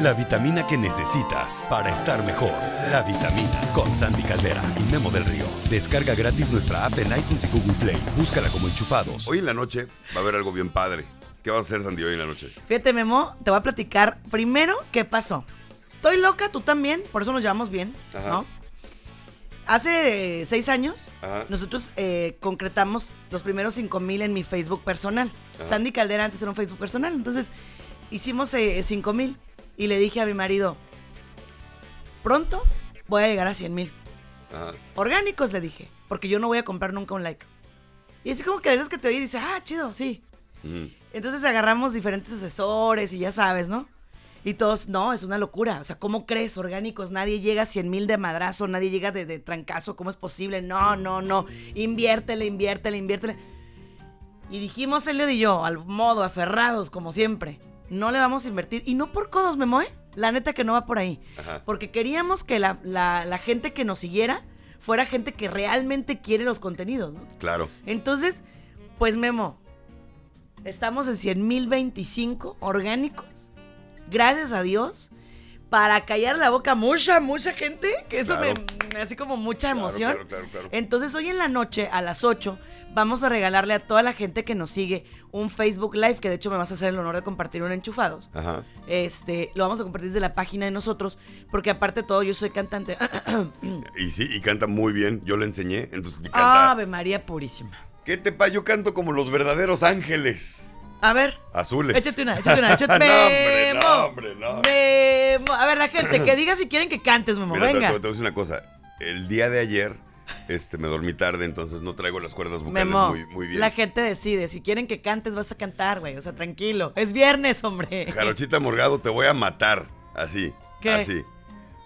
la, vitamina que necesitas para estar mejor. La vitamina con Sandy Caldera y Memo del Río. Descarga gratis nuestra app en iTunes y Google Play. Búscala como enchufados. Hoy en la noche va a haber algo bien padre. ¿Qué vas a hacer, Sandy, hoy en la noche? Fíjate, Memo, te voy a platicar primero qué pasó. Estoy loca, tú también, por eso nos llevamos bien, Ajá. ¿no? Hace seis años, Ajá. nosotros eh, concretamos los primeros cinco mil en mi Facebook personal. Ajá. Sandy Caldera antes era un Facebook personal, entonces hicimos eh, cinco mil y le dije a mi marido, pronto voy a llegar a 100 mil. Ajá. Orgánicos, le dije, porque yo no voy a comprar nunca un like. Y así como que de esas que te oí y dice, ah, chido, sí. Entonces agarramos diferentes asesores y ya sabes, ¿no? Y todos, no, es una locura. O sea, ¿cómo crees? Orgánicos, nadie llega a 100 mil de madrazo, nadie llega de, de trancazo, ¿cómo es posible? No, no, no. Inviértele, inviértele, inviértele. Y dijimos Elliot y yo, al modo, aferrados, como siempre, no le vamos a invertir. Y no por codos, me moe. La neta que no va por ahí. Ajá. Porque queríamos que la, la- la gente que nos siguiera fuera gente que realmente quiere los contenidos, ¿no? Claro. Entonces, pues Memo, estamos en 100 mil 25 orgánicos. Gracias a Dios. Para callar la boca a mucha, mucha gente, que eso Claro. me, me hace como mucha emoción. claro, claro, claro. Entonces, hoy en la noche, a las 8, vamos a regalarle a toda la gente que nos sigue un Facebook Live, que de hecho me vas a hacer el honor de compartir un enchufados. Ajá. Este, lo vamos a compartir desde la página de nosotros, porque aparte de todo, yo soy cantante. Y sí, y canta muy bien. Yo le enseñé. Entonces canta. Ave María Purísima. ¿Qué te pa? Yo canto como los verdaderos ángeles. A ver, Azules. Échate una, échate una, échate no, hombre, no, hombre, no. Memo. A ver, la gente, que diga si quieren que cantes, Memo. Mira, Venga. te- te voy a decir una cosa. El día de ayer, este, me dormí tarde, entonces no traigo las cuerdas vocales Memo, muy, muy bien. la gente decide. Si quieren que cantes, vas a cantar, güey. O sea, tranquilo. Es viernes, hombre. Jarochita Morgado, te voy a matar. Así. ¿Qué? Así.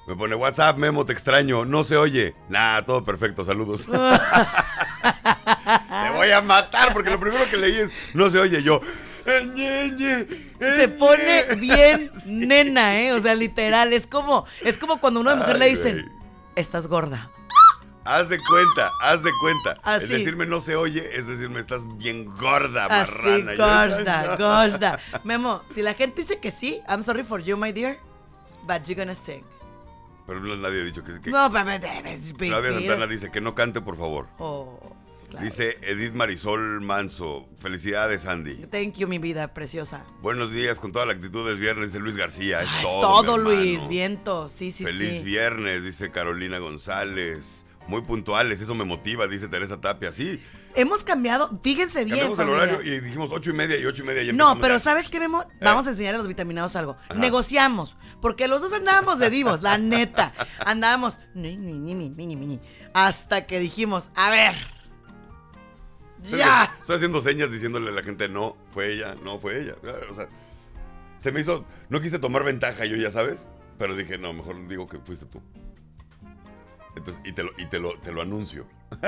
Me pone WhatsApp, Memo, te extraño. No se oye. Nah, todo perfecto, saludos. te voy a matar porque lo primero que leí es no se oye yo. "Eh, ñe, ñe, eh, Se pone ñe". bien nena, ¿eh? O sea, literal. Es como, es como cuando a una mujer le Ay, dicen, güey. estás gorda. Haz de cuenta, haz de cuenta. Así. El decirme no se oye es decirme estás bien gorda, Así, marrana. Gorda, gorda. Memo, si la gente dice que sí, I'm sorry for you, my dear, but you're gonna sing. Pero no, nadie ha dicho que... que No, pero es deal. Santana dice que no cante, por favor. Oh, claro. Dice Edith Marisol Manso. Felicidades, Andy. Thank you, mi vida preciosa. Buenos días, con toda la actitud es viernes, dice Luis García. Es Ah, todo, es todo, Luis. Viento. Sí, sí, Feliz sí. viernes, dice Carolina González. Muy puntuales, eso me motiva, dice Teresa Tapia. Sí, Hemos cambiado, fíjense bien. cambiamos el familia. horario y dijimos ocho y media y ocho y media. ya No, pero. ¿sabes qué, Memo? Vamos a enseñarle a los vitaminados algo. Ajá. Negociamos, porque los dos andábamos de divos, la neta. Andábamos hasta que dijimos, a ver, ya. Estoy haciendo señas diciéndole a la gente, no, fue ella, no fue ella. O sea, se me hizo, no quise tomar ventaja yo, ya sabes, pero dije, no, mejor digo que fuiste tú. Entonces, y te lo, y te lo, te lo anuncio.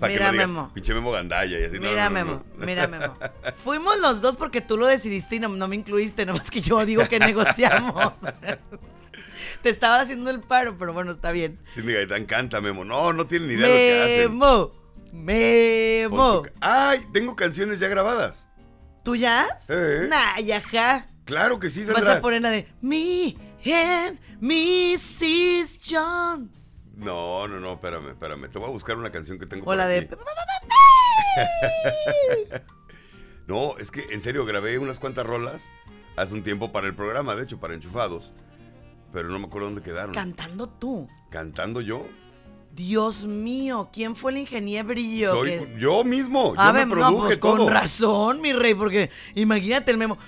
Para Mira, que no digas, Memo. pinche Memo Gandaya y así. Mira, no, no, Memo, no. mira, Memo. Fuimos los dos porque tú lo decidiste y no, no me incluiste, nomás que yo digo que negociamos. Te estaba haciendo el paro, pero bueno, está bien. Cindy Gaitán canta, Memo. No, no tienen ni idea de lo que hacen. Memo, Memo. tu ¡Ay! Tengo canciones ya grabadas. ¿Tuyas? Eh. Nah, ya, ja. Claro que sí, Vas Sandra. a poner la de Me and Mrs. Jones. No, no, no, espérame, espérame. Te voy a buscar una canción que tengo O por la de. No, es que en serio grabé unas cuantas rolas hace un tiempo para el programa, de hecho, para Enchufados. Pero no me acuerdo dónde quedaron. Cantando tú. Cantando yo. Dios mío, ¿quién fue el ingeniebrillo? Soy que- yo mismo. Yo A me ver, no, produje pues todo. con razón, mi rey, porque imagínate el memo.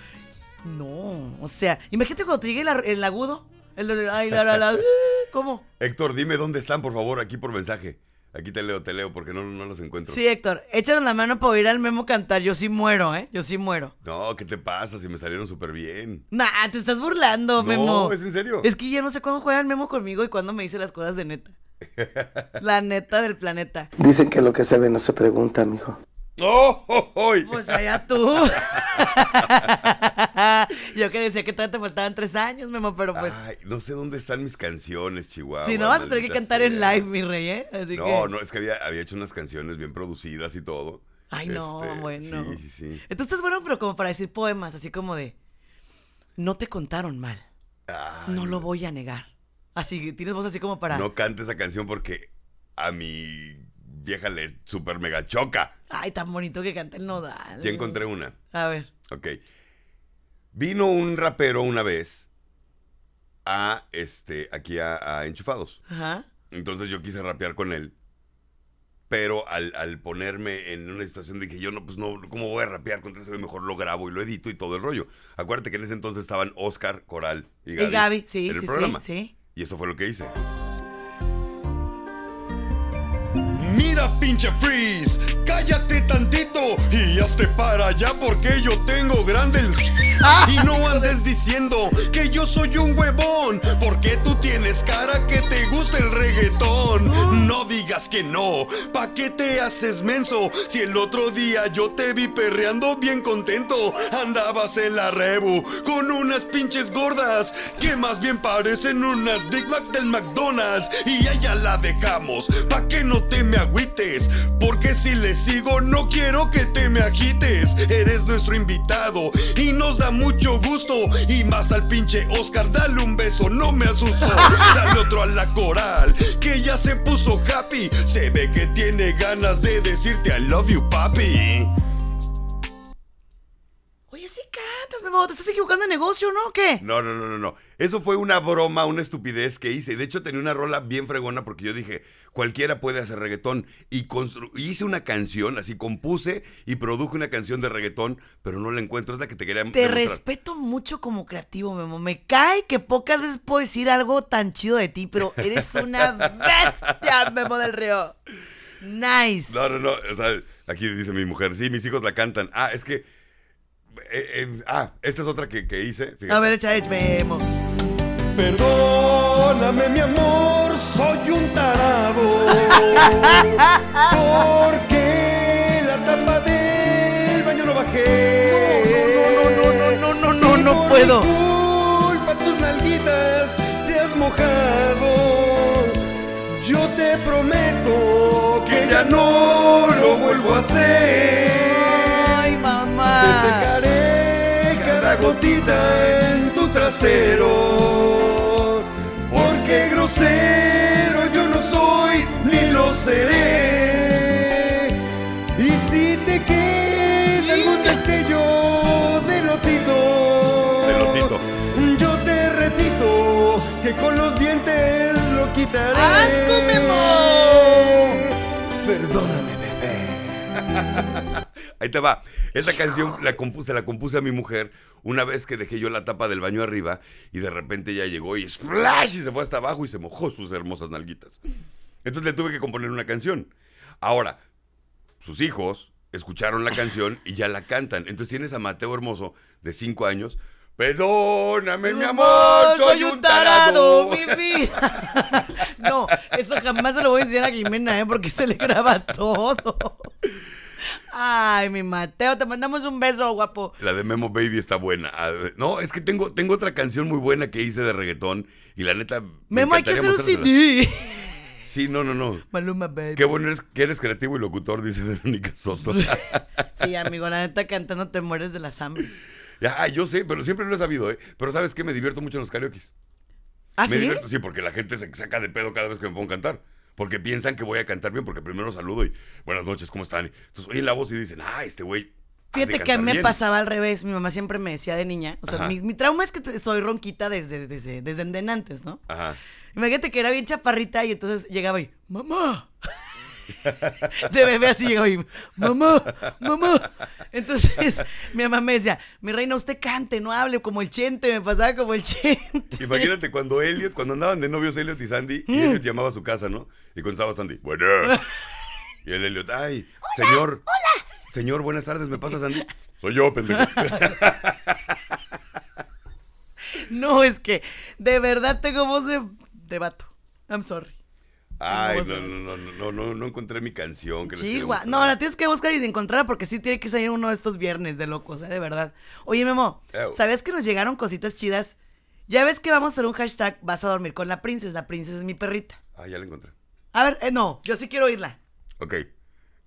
No, o sea, imagínate cuando te llegue el, agudo. El. Ay, la, la, la, ¿Cómo? Héctor, dime dónde están, por favor, aquí por mensaje. Aquí te leo, te leo, porque no, no los encuentro. Sí, Héctor, échanos la mano para oír al memo cantar. Yo sí muero, ¿eh? Yo sí muero. No, ¿qué te pasa? Si me salieron súper bien. Nah, te estás burlando, No, Memo. es en serio. Es que ya no sé cuándo juega el Memo conmigo y cuándo me dice las cosas de neta. La neta del planeta. Dicen que lo que se ve no se pregunta, mijo. ¡Oh, oh, oh! Pues allá tú. Yo que decía que todavía te faltaban tres años, Memo, pero pues. Ay, no sé dónde están mis canciones, Chihuahua. si no vas a tener que cantar en live, mi rey, ¿eh? Así No, que. no, es que había, había hecho unas canciones bien producidas y todo. Ay, no, Este, bueno. Sí, sí, sí. Entonces estás bueno, pero como para decir poemas, así como de. No te contaron mal. Ay, No lo voy a negar. Así, tienes voz así como para. No cante esa canción porque a mi vieja le super mega choca. Ay, tan bonito que canta el nodal. Ya encontré una. A ver. Ok. Vino un rapero una vez a este aquí a, a Enchufados. Ajá. Entonces yo quise rapear con él. Pero al, al ponerme en una situación dije, yo no, pues no, ¿cómo voy a rapear contra ese? Mejor lo grabo y lo edito y todo el rollo. Acuérdate que en ese entonces estaban Oscar, Coral y Gaby. Y Gaby, sí, en el sí, programa. sí, sí. Y eso fue lo que hice. Mira, pinche Freeze, cállate tantito y hazte para allá porque yo tengo grande el... Y no andes diciendo que yo soy un huevón, porque tú tienes cara que te gusta el reggaetón. No digas que no, ¿pa' qué te haces menso? Si el otro día yo te vi perreando bien contento, andabas en la rebu con unas pinches gordas que más bien parecen unas Big Mac del McDonald's. Y allá la dejamos, pa' que no te me agüites, porque si le sigo no quiero que te me agites. Eres nuestro invitado y nos da mucho gusto. Y más al pinche Oscar, dale un beso, no me asusto. Dale otro a la coral, que ya se puso happy. Se ve que tiene ganas de decirte I love you, papi. Cantas, Memo. Te estás equivocando de negocio, ¿no? ¿O qué? No, no, no, no, no. Eso fue una broma, una estupidez que hice. De hecho, tenía una rola bien fregona porque yo dije, cualquiera puede hacer reggaetón. Y hice una canción, así compuse y produje una canción de reggaetón, pero no la encuentro. Es la que te quería Te demostrar. respeto mucho como creativo, Memo. Me cae que pocas veces puedo decir algo tan chido de ti, pero eres una bestia, Memo del Río. Nice. No, no, no. O sea, aquí dice mi mujer, sí, mis hijos la cantan. Ah, es que. Eh, eh, ah, esta es otra que, que hice. fíjate. A ver, echa, echa, Memo. Perdóname mi amor, soy un tarado. Porque la tapa del baño no bajé. No, no, no, no, no, no, Y no por puedo. mi culpa tus nalguitas te has mojado. Yo te prometo que ya no lo vuelvo a hacer. Ay, Te mamá. secaré cada gotita en tu trasero. Porque grosero yo no soy ni lo seré. Y si te queda algún destello de lotito, De lotito. yo te repito que con los dientes lo quitaré. ¡Asco, Memo! Perdóname, bebé. Ahí te va. Esta canción la compuse, la compuse a mi mujer una vez que dejé yo la tapa del baño arriba y de repente ella llegó y splash y se fue hasta abajo y se mojó sus hermosas nalguitas. Entonces le tuve que componer una canción. Ahora, sus hijos escucharon la canción y ya la cantan. Entonces tienes a Mateo Hermoso de 5 años. Perdóname, mi amor, soy un tarado. mi vida. No, eso jamás se lo voy a enseñar a Jimena, ¿eh? Porque se le graba todo. Ay, mi Mateo, te mandamos un beso, guapo. La de Memo Baby está buena. Ah, No, es que tengo, tengo otra canción muy buena que hice de reggaetón y la neta. me Memo, hay que hacer un. CD. Sí, no, no, no. Maluma, baby. Qué bueno eres, que eres creativo y locutor, dice Verónica Soto. Sí, amigo, la neta cantando te mueres de las hambres. ya, yo sé, pero siempre lo he sabido, ¿eh? Pero ¿sabes qué? Me divierto mucho en los karaoke. ¿Ah, me sí? divierto, sí, porque la gente se saca de pedo cada vez que me pongo a cantar. Porque piensan que voy a cantar bien, porque primero saludo y buenas noches, ¿cómo están? Entonces oyen la voz y dicen, ah, este güey. Fíjate que a mí me bien". pasaba al revés. Mi mamá siempre me decía de niña. O sea, mi, mi trauma es que soy ronquita desde, desde, desde antes, ¿no? Ajá. Imagínate que era bien chaparrita y entonces llegaba y, ¡mamá! De bebé así llegaba y, ¡mamá! ¡mamá! Entonces mi mamá me decía, mi reina, usted cante, no hable como el chente. Me pasaba como el chente. Imagínate cuando Elliot, cuando andaban de novios Elliot y Sandy, Mm. y Elliot llamaba a su casa, ¿no? Y contestaba Sandy, bueno. Y el Elliot, ay, señor. Hola. Señor, buenas tardes, ¿me pasa Sandy? Soy yo, pendejo. No, es que de verdad tengo voz de, de vato. I'm sorry. Ay, No, no, no, no, no, no, encontré mi canción. Que mostrar. No, la tienes que buscar y encontrarla porque sí tiene que salir uno de estos viernes de locos, ¿eh? De verdad. Oye, Memo. ¿sabes que nos llegaron cositas chidas? Ya ves que vamos a hacer un hashtag, vas a dormir con la princesa. La princesa es mi perrita. Ah, ya la encontré. A ver, eh, no, yo sí quiero oírla. Ok.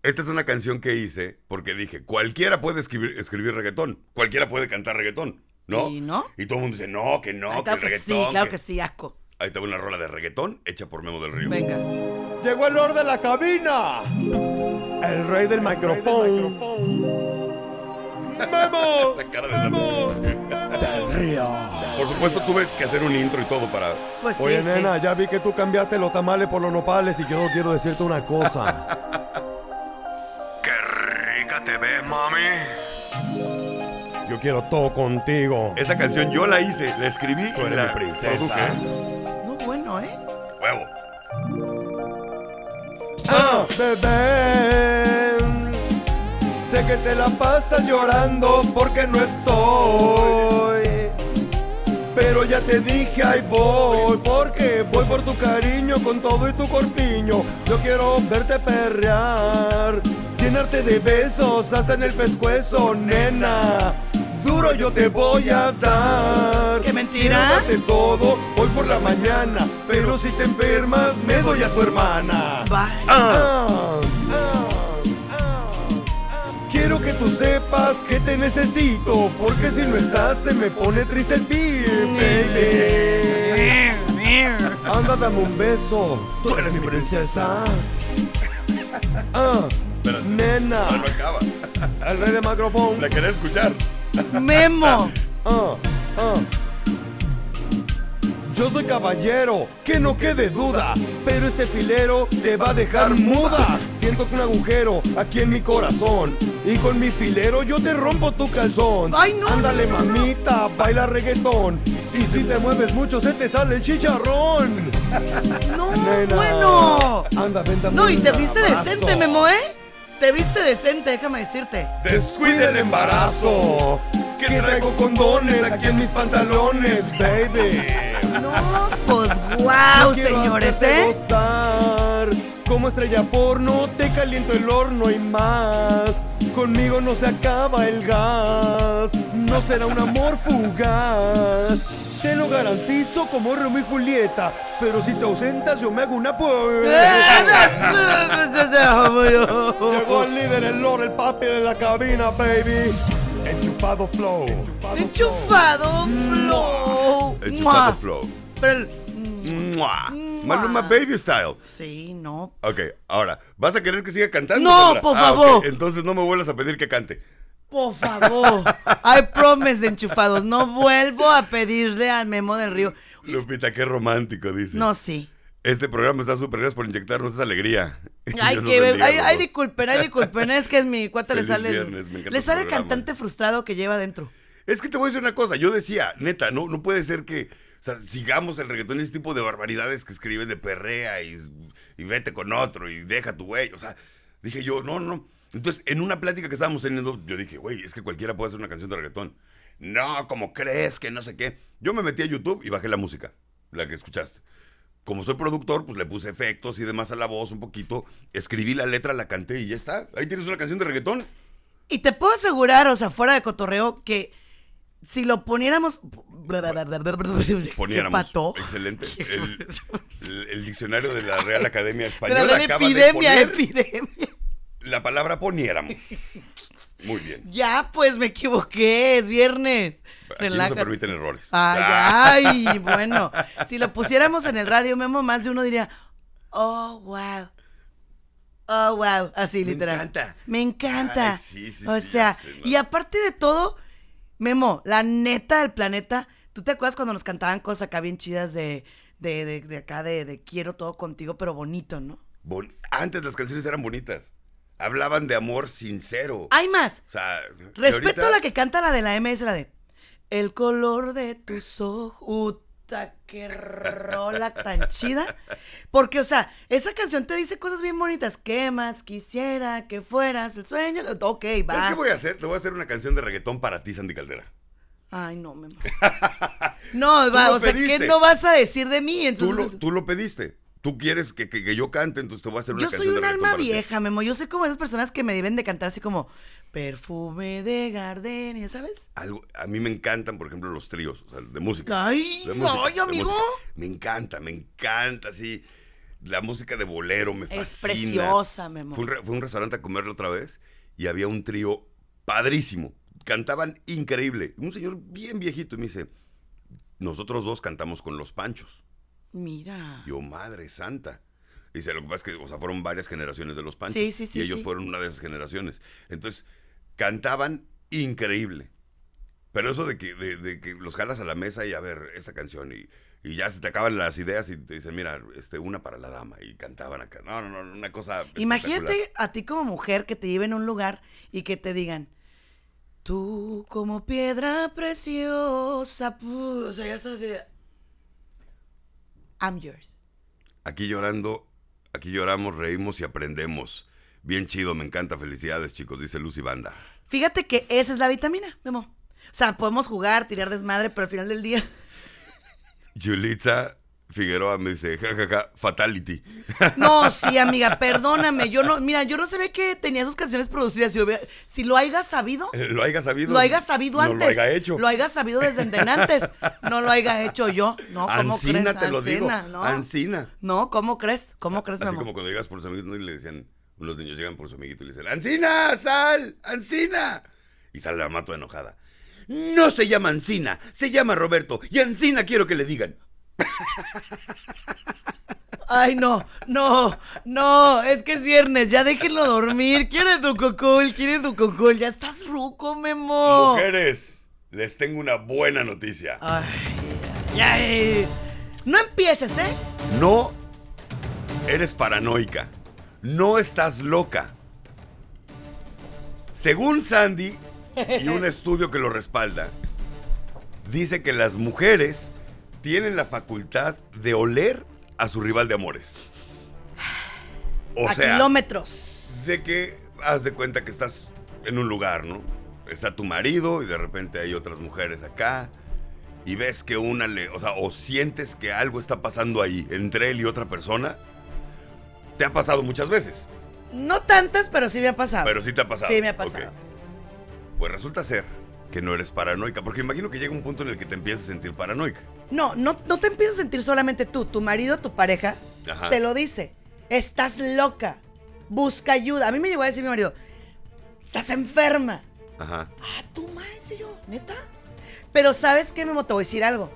Esta es una canción que hice porque dije, cualquiera puede escribir, escribir reggaetón, cualquiera puede cantar reggaetón. ¿No? ¿Y no? Y todo el mundo dice, no, que no, Ay, que el que reggaetón. sí, claro que- que sí, asco. Ahí te va una rola de reggaetón hecha por Memo del Río. Venga. Llegó el Lord de la cabina. El rey del micrófono. ¡Memo! La cara de Del Río. Por supuesto, tuve que hacer un intro y todo para. Pues sí, Oye, sí. nena, ya vi que tú cambiaste los tamales por los nopales y yo quiero decirte una cosa. ¡Qué rica te ves, mami! Yo quiero todo contigo. Esa canción yo la hice, la escribí Tú eres la mi princesa. produje. Huevo. Ah, bebé. Sé que te la pasas llorando porque no estoy. Pero ya te dije, ahí voy. Porque voy por tu cariño con todo y tu corpiño. Yo quiero verte perrear. Llenarte de besos hasta en el pescuezo, nena. Duro yo te voy a dar. ¿Qué mentira? Todo hoy por la mañana. Pero si te enfermas, me doy a tu hermana. Va. Ah, ah, ah, ah. Quiero que tú sepas que te necesito, porque si no estás se me pone triste el pie, baby. Anda, dame un beso, tú eres mi princesa. Ah, Espérate. nena, No, no acaba. el rey de micrófono. La quería escuchar. Memo. Ah, ah. Yo soy caballero, que no quede duda, pero este filero te va a dejar muda. Siento que un agujero aquí en mi corazón y con mi filero yo te rompo tu calzón. Ay, no, Ándale no, no, no. mamita, baila reggaetón y si te mueves mucho se te sale el chicharrón. No, Nena, bueno. Anda, ven, dame No, y te viste decente, Memo, ¿eh? Te viste decente, déjame decirte. Descuide el embarazo. Que traigo condones aquí en mis pantalones, baby. No, pues wow, quiero señores, ¿eh? gozar. Como estrella porno, te caliento el horno y más. Conmigo no se acaba el gas. No será un amor fugaz. Te lo garantizo como Romeo y Julieta. Pero si te ausentas, yo me hago una Llegó el líder, el lord, el papi de la cabina, baby. Enchufado flow. Enchufado flow. Chupado flow. Pero. Maluma Baby Style. Sí, no. Ok, ahora, ¿vas a querer que siga cantando? No, Sandra? por Ah, favor. Entonces no me vuelvas a pedir que cante. Por favor. I promise, enchufados. No vuelvo a pedirle al Memo del Río. Lupita, qué romántico, dice. No, sí. Este programa está súper gracias por inyectarnos esa alegría. Ay, que ay, ay, disculpen, ay, disculpen. Es que es mi cuate le Feliz sale. viernes, me encanta le sale el cantante frustrado que lleva adentro. Es que te voy a decir una cosa, yo decía, neta, no, no puede ser que o sea, sigamos el reggaetón ese tipo de barbaridades que escriben de perrea y, y vete con otro y deja tu güey. O sea, dije yo, no, no. Entonces, en una plática que estábamos teniendo, yo dije, güey, es que cualquiera puede hacer una canción de reggaetón. No, como crees que no sé qué. Yo me metí a YouTube y bajé la música, la que escuchaste. Como soy productor, pues le puse efectos y demás a la voz un poquito. Escribí la letra, la canté y ya está. Ahí tienes una canción de reggaetón. Y te puedo asegurar, o sea, fuera de cotorreo, que si lo poniéramos. ¿Qué Poniéramos. pató? Excelente. El, el- el diccionario de la Real Academia De Española la gran acaba epidemia, de poner epidemia. La palabra poniéramos. Muy bien. Ya, pues me equivoqué, es viernes. Aquí no se permiten errores. Ay, ay, bueno. Si lo pusiéramos en el radio, Memo, más de uno diría, oh, wow. Oh, wow. Así, Me literal. encanta. Me encanta. Ay, sí, sí, o sí, sea, ya sé, ¿no? y aparte de todo, Memo, la neta del planeta, ¿tú te acuerdas cuando nos cantaban cosas acá bien chidas de, de, de, de acá, de, de quiero todo contigo, pero bonito, ¿no? Bon- Antes las canciones eran bonitas. Hablaban de amor sincero. Hay más. O sea, Respeto ahorita- a la que canta la de la MS, la de El color de tus ojos. Uta, qué rola tan chida. Porque, o sea, esa canción te dice cosas bien bonitas. ¿Qué más quisiera que fueras el sueño? Ok, ¿Sabes va. qué voy a hacer? Te voy a hacer una canción de reggaetón para ti, Sandy Caldera. Ay, no, me No, va, o sea. ¿qué no vas a decir de mí? Tú lo, tú lo pediste. Tú quieres que, que- que yo cante, entonces te voy a hacer una yo canción soy de un alma ti. vieja, Memo. Yo soy como esas personas que me deben de cantar así como perfume de gardenia, ¿sabes? Algo, a mí me encantan, por ejemplo, los tríos, o sea, de música. Ay, de música, ay, de amigo. música. Me encanta, me encanta, sí. La música de bolero me fascina. Es preciosa, Memo. Fue un, fue un restaurante a comerlo otra vez y había un trío padrísimo. cantaban increíble. Un señor bien viejito y me dice, nosotros dos cantamos con los Panchos. Mira. Yo, madre santa. Dice, lo que pasa es que, o sea, fueron varias generaciones de los Panchos. Sí, sí, sí, Y ellos fueron una de esas generaciones. Entonces, cantaban increíble. Pero eso de que, de, de que los jalas a la mesa y a ver esta canción y, y ya se te acaban las ideas y te dicen, mira, este, una para la dama. Y cantaban acá. No, no, no, una cosa. Imagínate a ti como mujer que te lleven a un lugar y que te digan, tú como piedra preciosa, pu-", o sea, ya estás I'm yours. Aquí llorando, aquí lloramos, reímos y aprendemos. Bien chido, me encanta. Felicidades, chicos, dice Lucy Banda. Fíjate que esa es la vitamina, Memo. O sea, podemos jugar, tirar desmadre, pero al final del día, Yulitza Figueroa me dice, jajaja, fatality. no, sí, amiga, perdóname, yo no, mira, yo no sabía que tenía sus canciones producidas, si lo, si lo hayas sabido, Eh, ¿Lo haya sabido? lo hayas sabido no antes. lo haya hecho. Lo hayas sabido desde antes. No lo haya hecho yo. No, ¿cómo Ancina, crees? te lo digo. Ancina, ¿no? Ancina. No, ¿cómo crees? ¿Cómo crees, Así Memo? como cuando llegas por sus y le decían, los niños llegan por su amiguito y le dicen, ¡Ancina, sal! ¡Ancina! Y sale la mato enojada. No se llama Ancina, se llama Roberto. Y Ancina quiero que le digan. Ay, no, no, no, es que es viernes, ya déjenlo dormir. Quiere tu cocol, quiere tu cocol. Ya estás ruco, Memo. Mujeres, les tengo una buena noticia. Ay. No empieces, ¿eh? No eres paranoica. No estás loca. Según Sandy y un estudio que lo respalda, dice que las mujeres tienen la facultad de oler a su rival de amores. O a sea, kilómetros. de que haz de cuenta que estás en un lugar, ¿no? Está tu marido y de repente hay otras mujeres acá y ves que una le, o sea, o sientes que algo está pasando ahí entre él y otra persona. Te ha pasado muchas veces, No tantas, pero sí me ha pasado. pero sí te ha pasado. Sí me ha pasado. Pues resulta ser que no eres paranoica, porque imagino que llega un punto en el que te empiezas a sentir paranoica. No, no, no te empiezas a sentir solamente tú, tu marido, tu pareja, Ajá. te lo dice. Estás loca. Busca ayuda. A mí me llegó a decir mi marido, estás enferma. Ajá. Ah, tú más, en serio, neta. Pero ¿sabes qué, Memo? Te voy a decir algo.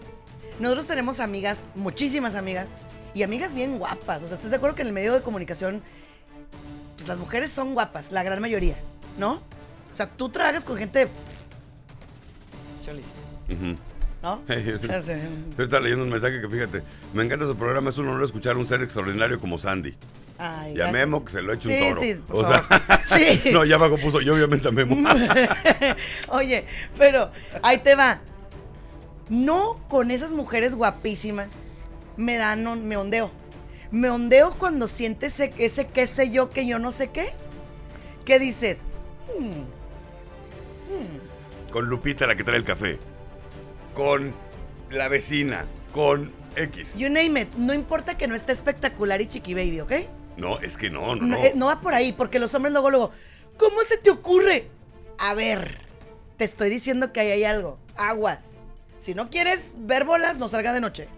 Nosotros tenemos amigas, muchísimas amigas, y amigas bien guapas. O sea, ¿estás de acuerdo que en el medio de comunicación, pues las mujeres son guapas, la gran mayoría, ¿no? O sea, tú trabajas con gente... Chulísima, Ujú. ¿no? Hey, sí. O sea, Yo estaba leyendo un mensaje que fíjate, me encanta su programa, es un honor escuchar a un ser extraordinario como Sandy. ay, Y a gracias. Memo que se lo ha hecho Sí, un toro. sí, por o favor. sea, Sí. no, ya abajo puso, y obviamente a Memo. Oye, pero ahí te va. No con esas mujeres guapísimas me dan, on- me ondeo. Me ondeo cuando sientes ese, ese qué sé yo que yo no sé qué. ¿Qué dices? "Hmm, con Lupita, la que trae el café. Con la vecina. Con X. you name it. No importa que no esté espectacular y chiqui baby, ¿ok? No, es que no, no, No, no. eh, no va por ahí, porque los hombres luego, luego, ¿cómo se te ocurre? A ver, te estoy diciendo que ahí hay algo. Aguas. Si no quieres ver bolas, no salga de noche.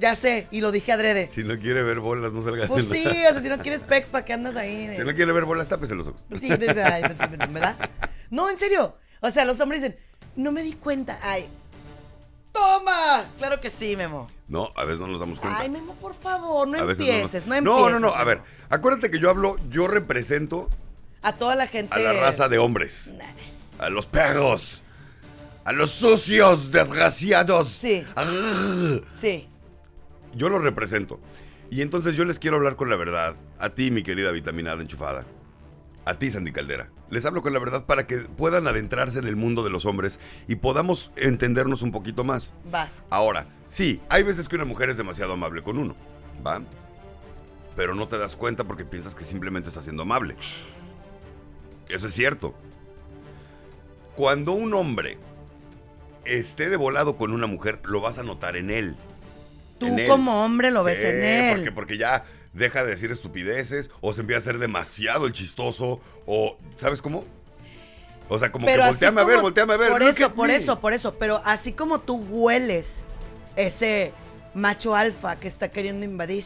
Ya sé, y lo dije adrede. Si no quiere ver bolas, no salga. Pues sí, o sea, si no quieres pex, ¿para qué andas ahí? Si no quiere ver bolas, tápese los ojos. Sí, ¿verdad? No, en serio. O sea, los hombres dicen, no me di cuenta. Ay, ¡toma! Claro que sí, Memo. No, a veces no nos damos cuenta. Ay, Memo, por favor, no a empieces, no, nos- empieces. No, no, no, a ver. Acuérdate que yo hablo, yo represento A toda la gente. a la raza de hombres. Nah. A los perros. A los sucios, desgraciados. Sí. Arr. Sí. Yo los represento. Y entonces yo les quiero hablar con la verdad. A ti, mi querida vitaminada enchufada. A ti, Sandy Caldera. Les hablo con la verdad para que puedan adentrarse en el mundo de los hombres y podamos entendernos un poquito más. Vas. Ahora, sí, hay veces que una mujer es demasiado amable con uno, ¿va? Pero no te das cuenta porque piensas que simplemente está siendo amable. Eso es cierto. Cuando un hombre esté de volado con una mujer, lo vas a notar en él. Tú En como hombre lo ves Sí, en él. Porque, porque ya deja de decir estupideces o se empieza a hacer demasiado el chistoso o, ¿sabes cómo? O sea, como Pero que volteame a ver, volteame a ver. Por eso, por me. eso, por eso. Pero así como tú hueles ese macho alfa que está queriendo invadir,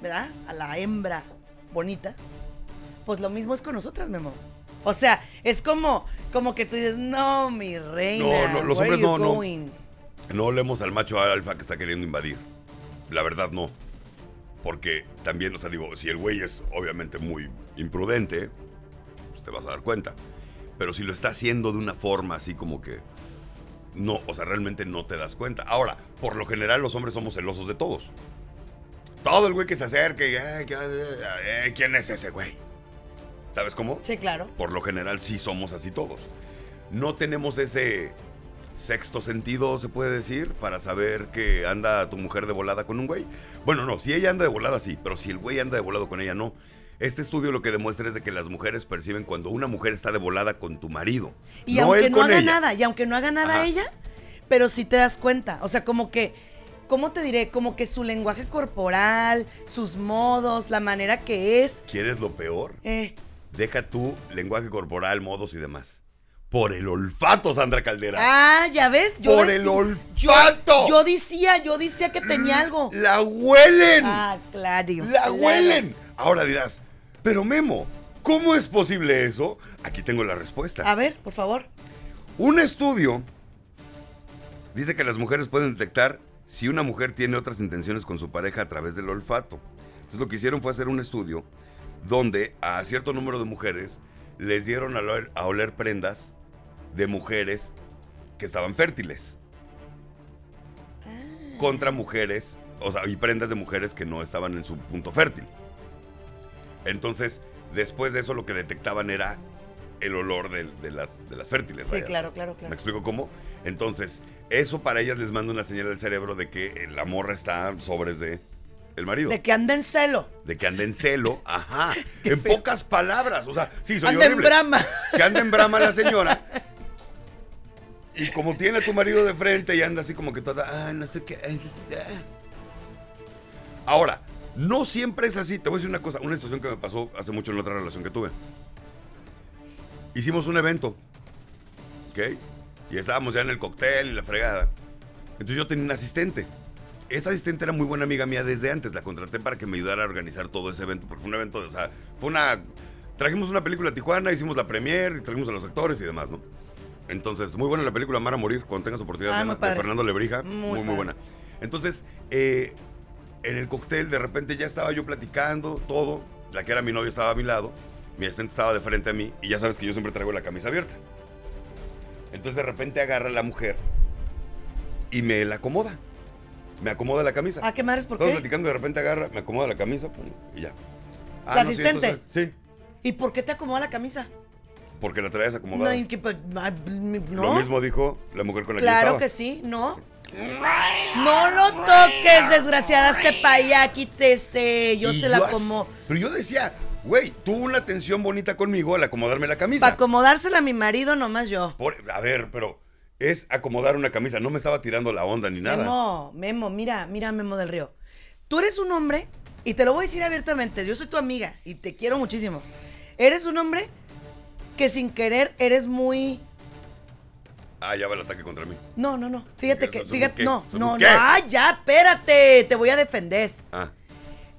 ¿verdad? A la hembra bonita. Pues lo mismo es con nosotras, Memo. O sea, es como, como que tú dices, no, mi reina. No, no, los hombres no, no. going?" No olemos al macho alfa que está queriendo invadir. La verdad no. Porque también, o sea, digo, si el güey es obviamente muy imprudente, pues te vas a dar cuenta. Pero si lo está haciendo de una forma así como que... No, o sea, realmente no te das cuenta. Ahora, por lo general los hombres somos celosos de todos. Todo el güey que se acerque, "Ay, ¿qué- eh, ¿quién es ese güey? ¿Sabes cómo? Sí, claro. por lo general sí somos así todos. No tenemos ese sexto sentido, se puede decir, para saber que anda tu mujer de volada con un güey. Bueno, no, si ella anda de volada sí, pero si el güey anda de volado con ella no. Este estudio lo que demuestra es de que las mujeres perciben cuando una mujer está de volada con tu marido. Y no aunque él no con haga ella. nada, y aunque no haga nada Ajá. ella, pero sí te das cuenta. O sea, como que, ¿cómo te diré? Como que su lenguaje corporal, sus modos, la manera que es. ¿Quieres lo peor? Eh, Deja tu lenguaje corporal, modos y demás. Por el olfato, Sandra Caldera. ah, ya ves. Yo Por el yo- olfato. Yo, decía, yo decía que tenía algo. ¡La huelen! Ah, claro. ¡La claro. huelen! Ahora dirás, pero Memo, ¿cómo es posible eso? Aquí tengo la respuesta. A ver, por favor. Un estudio dice que las mujeres pueden detectar si una mujer tiene otras intenciones con su pareja a través del olfato. Entonces lo que hicieron fue hacer un estudio donde a cierto número de mujeres les dieron a oler, a oler prendas de mujeres que estaban fértiles Ah. contra mujeres, o sea, y prendas de mujeres que no estaban en su punto fértil. Entonces, después de eso lo que detectaban era el olor de, de las, de las fértiles. Sí, vaya. claro, claro, ¿Me claro. explico cómo? Entonces, eso para ellas les manda una señal al cerebro de que la morra está sobres de el marido. De que anda en celo. De que anda en celo, ajá. En feo. pocas palabras. O sea, sí, soy Anda en horrible. brama. Que anda en brama la señora. Y como tiene a tu marido de frente y anda así como que toda, ah, no sé qué. ah". Ahora, no siempre es así. Te voy a decir una cosa, una situación que me pasó hace mucho en otra relación que tuve. Hicimos un evento, ¿ok? Y estábamos ya en el cóctel y la fregada. Entonces yo tenía un asistente. Esa asistente era muy buena amiga mía desde antes. La contraté para que me ayudara a organizar todo ese evento. Porque fue un evento, o sea, fue una... Trajimos una película a Tijuana, hicimos la premiere, y trajimos a los actores y demás, ¿no? Entonces, muy buena la película Amar a Morir, cuando tengas oportunidad Ah, de. Fernando Lebrija. Muy Muy, buena. Entonces, eh, en el cóctel, de repente ya estaba yo platicando todo. La que era mi novia estaba a mi lado. Mi asistente estaba de frente a mí. Y ya sabes que yo siempre traigo la camisa abierta. Entonces, de repente agarra la mujer y me la acomoda. Me acomoda la camisa. Ah, ¿qué madres? ¿Por Estamos qué? platicando, de repente agarra, me acomoda la camisa pum, y ya. Ah, ¿La no, sí, asistente? entonces- sí, ¿Y por qué te acomoda la camisa? Porque la traes acomodada. No, que, pues, no. Lo mismo dijo la mujer con la Claro que que sí, no. No lo toques, desgraciada, este pa' allá, quítese. Yo Y se la como. Pero yo decía, güey, tuvo una atención bonita conmigo al acomodarme la camisa. Para acomodársela a mi marido, nomás yo. Por- a ver, pero es acomodar una camisa, no me estaba tirando la onda ni nada. Memo, Memo, mira, mira, Memo del Río. Tú eres un hombre, y te lo voy a decir abiertamente, yo soy tu amiga y te quiero muchísimo. Eres un hombre que sin querer eres muy... Ah, ya va el ataque contra mí. No, no, no. Fíjate que, ¿Sos un fíjate, qué? no, ¿Sos un no, no. Ah, ya, espérate, te voy a defender. Ah,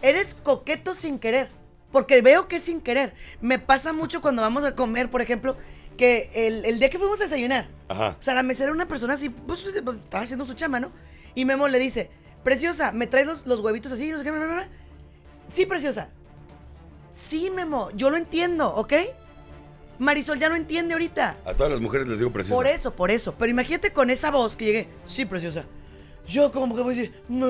Eres coqueto sin querer. Porque veo que es sin querer. Me pasa mucho cuando vamos a comer, por ejemplo, que el, el día que fuimos a desayunar, ajá. o sea, la mesera era una persona así, pues, pues, pues, estaba haciendo su chama, ¿no? Y Memo le dice, preciosa, ¿me traes los, los huevitos así? No sé qué, bla, bla, bla". Sí, preciosa. Sí, Memo, yo lo entiendo, ¿ok? Marisol ya lo entiende ahorita. A todas las mujeres les digo preciosa. Por eso, por eso. Pero imagínate con esa voz que llegué, sí, preciosa. Yo como que voy a decir, no,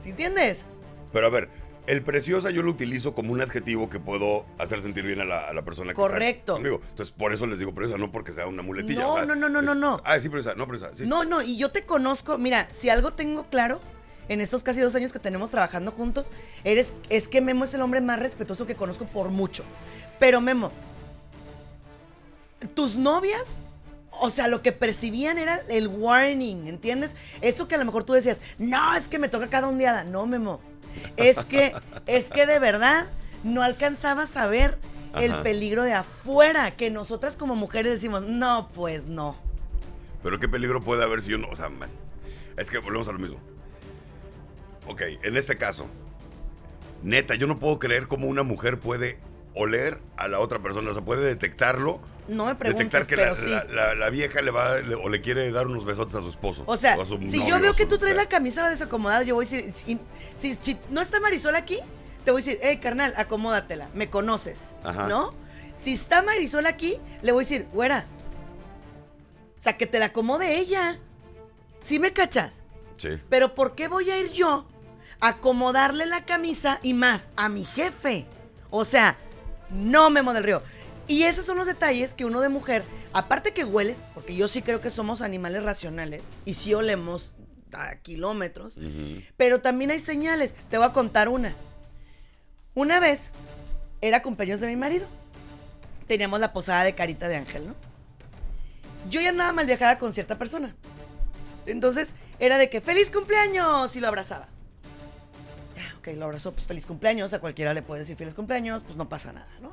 ¿sí entiendes? Pero a ver, el preciosa yo lo utilizo como un adjetivo que puedo hacer sentir bien a la, a la persona que Correcto. está conmigo. Entonces, por eso les digo preciosa, no porque sea una muletilla. No, o sea, no, no, no, es- no, no. Ah, sí, preciosa, no, preciosa, sí. No, no, y yo te conozco, mira, si algo tengo claro en estos casi dos años que tenemos trabajando juntos, eres, es que Memo es el hombre más respetuoso que conozco por mucho. Pero Memo, tus novias, o sea, lo que percibían era el warning, ¿entiendes? Eso que a lo mejor tú decías, no, es que me toca cada ondeada. No, Memo, es que, es que de verdad no alcanzabas a ver el peligro de afuera, que nosotras como mujeres decimos, no, pues no. Pero qué peligro puede haber si yo no. O sea, man, es que volvemos a lo mismo. Ok, en este caso, neta, yo no puedo creer cómo una mujer puede oler a la otra persona, o sea, puede detectarlo. No me Detectar preguntes, que pero la, sí. la- la- la vieja le va le- o le quiere dar unos besotes a su esposo. O sea, su si novio, yo veo que tú traes la camisa desacomodada, yo voy a decir, si, si- si no está Marisol aquí, te voy a decir, hey, carnal, acomódatela, me conoces, Ajá. ¿no? Si está Marisol aquí, le voy a decir, güera, o sea, que te la acomode ella. ¿Sí me cachas? Sí. Pero ¿por qué voy a ir yo a acomodarle la camisa y más a mi jefe? O sea, no Memo del Río. Y esos son los detalles que uno de mujer, aparte que hueles, porque yo sí creo que somos animales racionales y sí olemos a kilómetros, pero también hay señales. Te voy a contar una. Una vez era cumpleaños de mi marido. Teníamos la posada de carita de ángel, ¿no? Yo ya andaba mal viajada con cierta persona. Entonces era de que feliz cumpleaños y lo abrazaba. Lo abrazó, pues feliz cumpleaños. A cualquiera le puede decir feliz cumpleaños, pues no pasa nada, ¿no?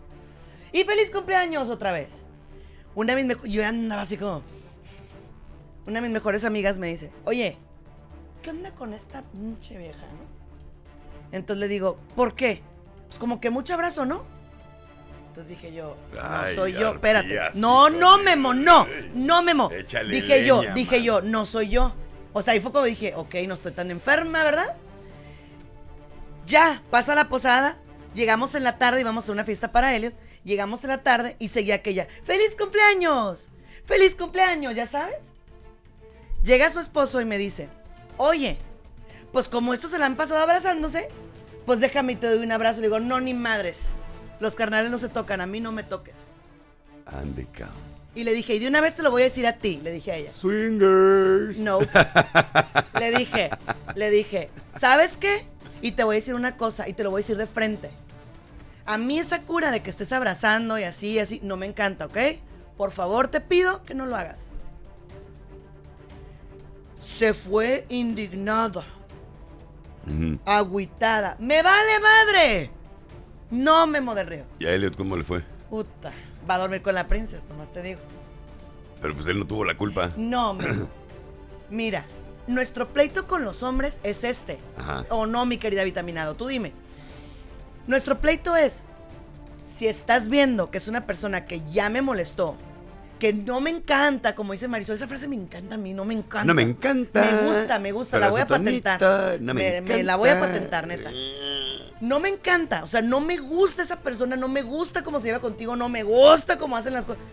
Y feliz cumpleaños otra vez. Una de mis yo andaba así como. Una de mis mejores amigas me dice, oye, ¿qué onda con esta pinche vieja, no? Entonces le digo, ¿por qué? Pues como que mucho abrazo, ¿no? Entonces dije yo, no Ay, soy yo, espérate. No, no, Memo, no, no, Memo. échale Dije yo, dije yo, no soy yo. O sea, ahí fue cuando dije, ok, no estoy tan enferma, ¿verdad? Ya, pasa la posada, llegamos en la tarde, íbamos a una fiesta para Elliot, llegamos en la tarde y seguía aquella, ¡Feliz cumpleaños! ¡Feliz cumpleaños! ¿Ya sabes? Llega su esposo y me dice, oye, pues como estos se la han pasado abrazándose, pues déjame y te doy un abrazo. Le digo, no, ni madres. Los carnales no se tocan, a mí no me toques. Cabrón. Y le dije, y de una vez te lo voy a decir a ti, le dije a ella. Swingers. No. le dije, le dije, ¿sabes qué? Y te voy a decir una cosa, y te lo voy a decir de frente. A mí esa cura de que estés abrazando y así, y así, no me encanta, ¿ok? Por favor, te pido que no lo hagas. Se fue indignada, Ujú. agüitada. ¡Me vale madre! No Memo del Río. ¿Y a Elliot cómo le fue? Puta, va a dormir con la princesa, nomás te digo. Pero pues él no tuvo la culpa. No. Mira, nuestro pleito con los hombres es este. Ajá. O no, mi querida vitaminado, tú dime. Nuestro pleito es, si estás viendo que es una persona que ya me molestó, que no me encanta, como dice Marisol, esa frase me encanta a mí, no me encanta. No me encanta. Me gusta, me gusta, la voy a tonita, patentar. no me me, la voy a encanta. patentar, neta. No me encanta, o sea, no me gusta esa persona, no me gusta cómo se lleva contigo, no me gusta cómo hacen las cosas.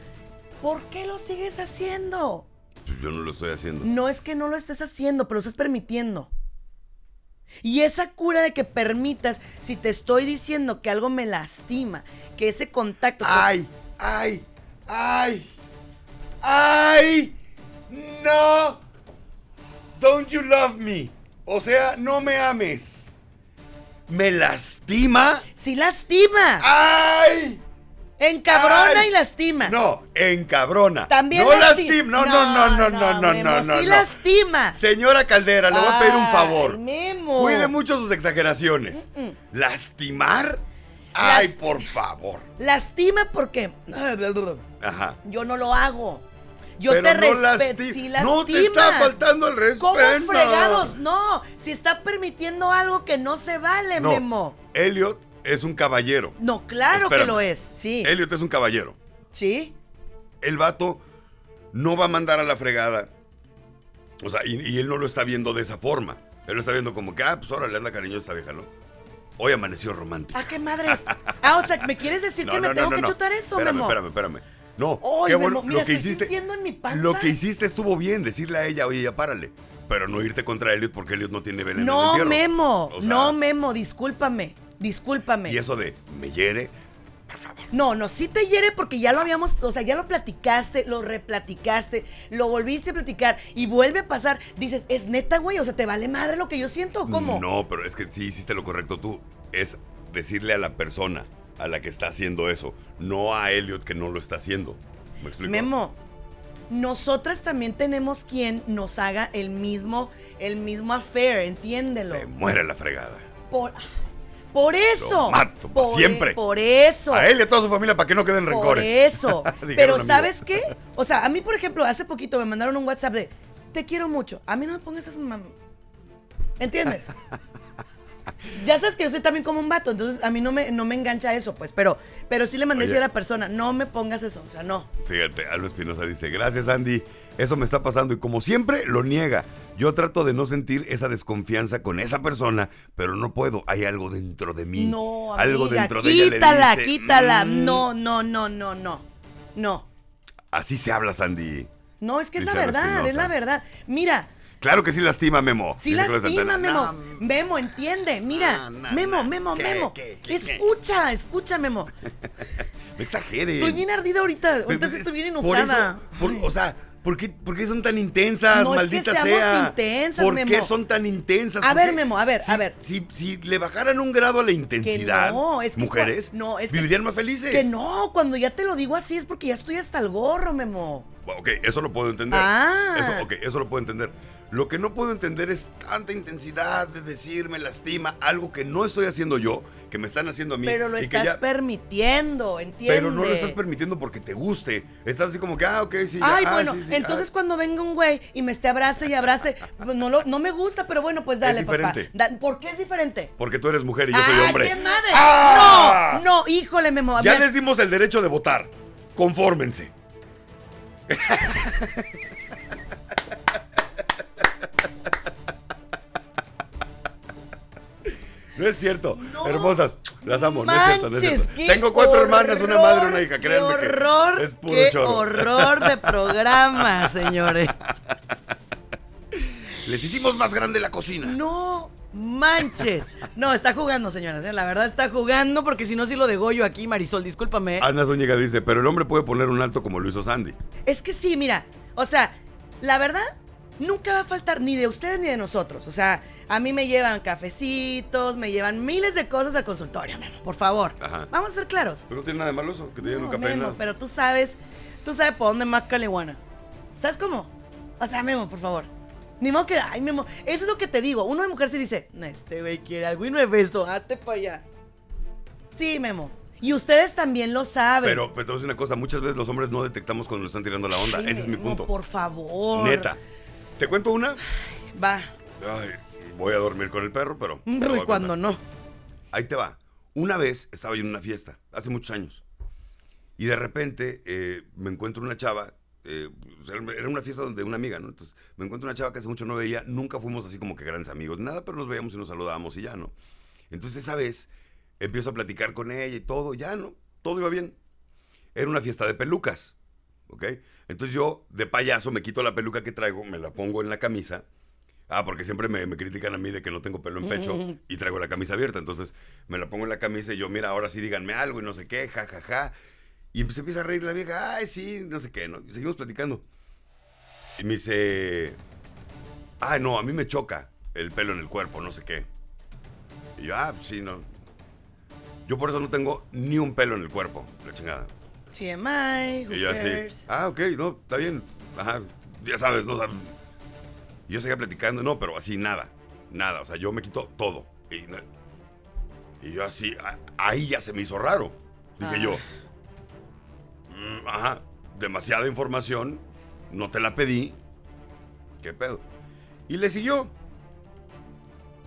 ¿Por qué lo sigues haciendo? Pues yo no lo estoy haciendo. No es que no lo estés haciendo, pero lo estás permitiendo. Y esa cura de que permitas, si te estoy diciendo que algo me lastima, que ese contacto... ¡Ay! ¡Ay! ¡Ay! ¡Ay! ¡No! Don't you love me? O sea, no me ames. ¿Me lastima? Si lastima, ¡Ay! Encabrona Ay. y lastima. No, encabrona. También no lasti- lastima. No, no, no, no, no, no, Memo, no, no. Sí no. lastima. Señora Caldera, le voy a pedir un favor. Memo. Cuide mucho sus exageraciones. Mm-mm. ¿Lastimar? Ay, por favor. Lastima porque Ajá. yo no lo hago. Yo Pero te no respeto. Si No te está faltando el respeto. ¿Cómo fregados? No, si está permitiendo algo que no se vale, No. Memo. Elliot es un caballero. No, claro Espérame. que lo es. Sí. Elliot es un caballero. Sí. El vato no va a mandar a la fregada. O sea, y, y él no lo está viendo de esa forma. Él lo está viendo como que, ah, pues ahora le anda cariñosa esta vieja, ¿no? Hoy amaneció romántica. ¿A qué madres? Ah, o sea, ¿me quieres decir que me tengo que chutar eso, espérame, Memo? Espérame, espérame. No, Ay, qué bueno. Memo, mira, lo que estoy hiciste. en mi panza. Lo que hiciste estuvo bien, decirle a ella, oye, ya párale. Pero no irte contra Elliot porque Elliot no tiene veneno No. Memo. O sea, no, Memo, discúlpame. Discúlpame. Y eso de, me hiere. No, no, sí te hiere porque ya lo habíamos, o sea, ya lo platicaste, lo replaticaste, lo volviste a platicar y vuelve a pasar. Dices, es neta, güey, o sea, ¿te vale madre lo que yo siento o cómo? No, pero es que sí hiciste lo correcto tú. Es decirle a la persona a la que está haciendo eso, no a Elliot que no lo está haciendo. ¿Me explico? Memo, nosotras también tenemos quien nos haga el mismo, el mismo affair, entiéndelo. Se muere la fregada. Por, por eso. Lo mato pa' por, siempre. Por eso. A él y a toda su familia para que no queden Por rencores. eso. Dijeron, Pero. ¿sabes qué? O sea, a mí, por ejemplo, hace poquito me mandaron un WhatsApp de, te quiero mucho. A mí no me pongas esas mam... ¿Entiendes? ya sabes que yo soy también como un vato, entonces a mí no me, no me engancha eso, pues, pero, pero sí le mandé Oye. a la persona, no me pongas eso, o sea, no. Fíjate, Alba Espinosa dice, gracias Andy, eso me está pasando y como siempre lo niega. Yo trato de no sentir esa desconfianza con esa persona, pero no puedo, hay algo dentro de mí. No, algo amiga, dentro de ella le quítala, dice, quítala. "Mm". No, no, no, no, no. No. Así se habla, Sandy. No, es que es la verdad, es la verdad. Mira, Claro que sí lastima, Memo. sí lastima. Memo. No, Memo, entiende. Mira, No, no, Memo, no. Memo, ¿Qué, Memo. qué, qué, qué? escucha, escucha, Memo. no exageres. Estoy bien ardida ahorita. Ahorita estoy bien por eso- enojada. por- o sea, ¿por qué, por qué son tan intensas, No es que maldita seamos sea? intensas, ¿Por qué son tan intensas? A ¿Por ver, qué? Memo, a ver, Si- a ver. Si, si le bajaran un grado a la intensidad, no, es que mujeres, cua- no, es que- vivirían más felices. Que no, cuando ya te lo digo así es porque ya estoy hasta el gorro, Memo. Ok, eso lo puedo entender. Ah. Eso, ok, eso lo puedo entender. Lo que no puedo entender es tanta intensidad de decir me lastima, algo que no estoy haciendo yo, que me están haciendo a mí. Pero lo y que estás ya- permitiendo, ¿entiendes? Pero no lo estás permitiendo porque te guste. Estás así como que, ah, ok, sí. ya, Ay, ah, bueno, sí, sí, entonces ah. cuando venga un güey y me esté abrace y abrace, pues, no, lo- no me gusta, pero bueno, pues dale, papá. diferente. Da- ¿Por qué es diferente? Porque tú eres mujer y yo soy ¡Ay, hombre. qué madre! ¡Ah! No, no, híjole, Memo. a Ya les dimos el derecho de votar. Confórmense. No es cierto. No Hermosas. Las amo. No es cierto, no es cierto. Tengo cuatro hermanas, una madre y una hija. Créanme qué que horror, es puro qué choro. horror de programa, señores. Les hicimos más grande la cocina. No manches. No, está jugando, señoras. ¿eh? La verdad está jugando porque si no, sí lo degollo aquí, Marisol. Discúlpame. Ana Zúñiga dice, pero el hombre puede poner un alto como lo hizo Sandy. Es que sí, mira, o sea, la verdad, nunca va a faltar ni de ustedes ni de nosotros. O sea, a mí me llevan cafecitos, me llevan miles de cosas al consultorio, Memo, por favor. Ajá. Vamos a ser claros. Pero no tiene nada de malo eso, que te lleven No, un café. Memo, nada. pero tú sabes, tú sabes por dónde más caleguana. ¿Sabes cómo? O sea, Memo, por favor. Ni modo que, ay, Memo, eso es lo que te digo. Uno de mujer se dice, no, este güey quiere algo y no es beso, hazte para allá. Sí, Memo. Y ustedes también lo saben. Pero, pero te voy a decir una cosa, muchas veces los hombres no detectamos cuando nos están tirando la onda. Ay, Ese es mi punto. Por favor. Neta. ¿Te cuento una? Va. Ay, voy a dormir con el perro, pero... Y cuando no. Ahí te va. Una vez estaba yo en una fiesta, hace muchos años. Y de repente eh, me encuentro una chava. eh, era una fiesta de una amiga, ¿no? Entonces me encuentro una chava que hace mucho no veía. Nunca fuimos así como que grandes amigos, nada, pero nos veíamos y nos saludábamos y ya, ¿no? Entonces esa vez empiezo a platicar con ella y todo, ya, ¿no? Todo iba bien. Era una fiesta de pelucas, ¿ok? Entonces yo, de payaso, me quito la peluca que traigo, me la pongo en la camisa. Ah, porque siempre me, me critican a mí de que no tengo pelo en pecho Mm. y traigo la camisa abierta. Entonces me la pongo en la camisa y yo, mira, ahora sí díganme algo y no sé qué, ja, ja, ja. Y se empieza a reír la vieja, ay, sí, no sé qué, ¿no? Y seguimos platicando. Y me dice, ay, no, a mí me choca el pelo en el cuerpo, no sé qué. Y yo, ah, sí, no. Yo por eso no tengo ni un pelo en el cuerpo, la chingada. TMI, who Y yo así, cares? ah, ok, no, está bien. Ajá, ya sabes, no sabes. Y yo seguía platicando, no, pero así nada, nada. O sea, yo me quito todo. Y, yo así, a- ahí ya se me hizo raro. Dije Ah. yo, "Mm, ajá, demasiada información, no te la pedí. ¿Qué pedo? Y le siguió.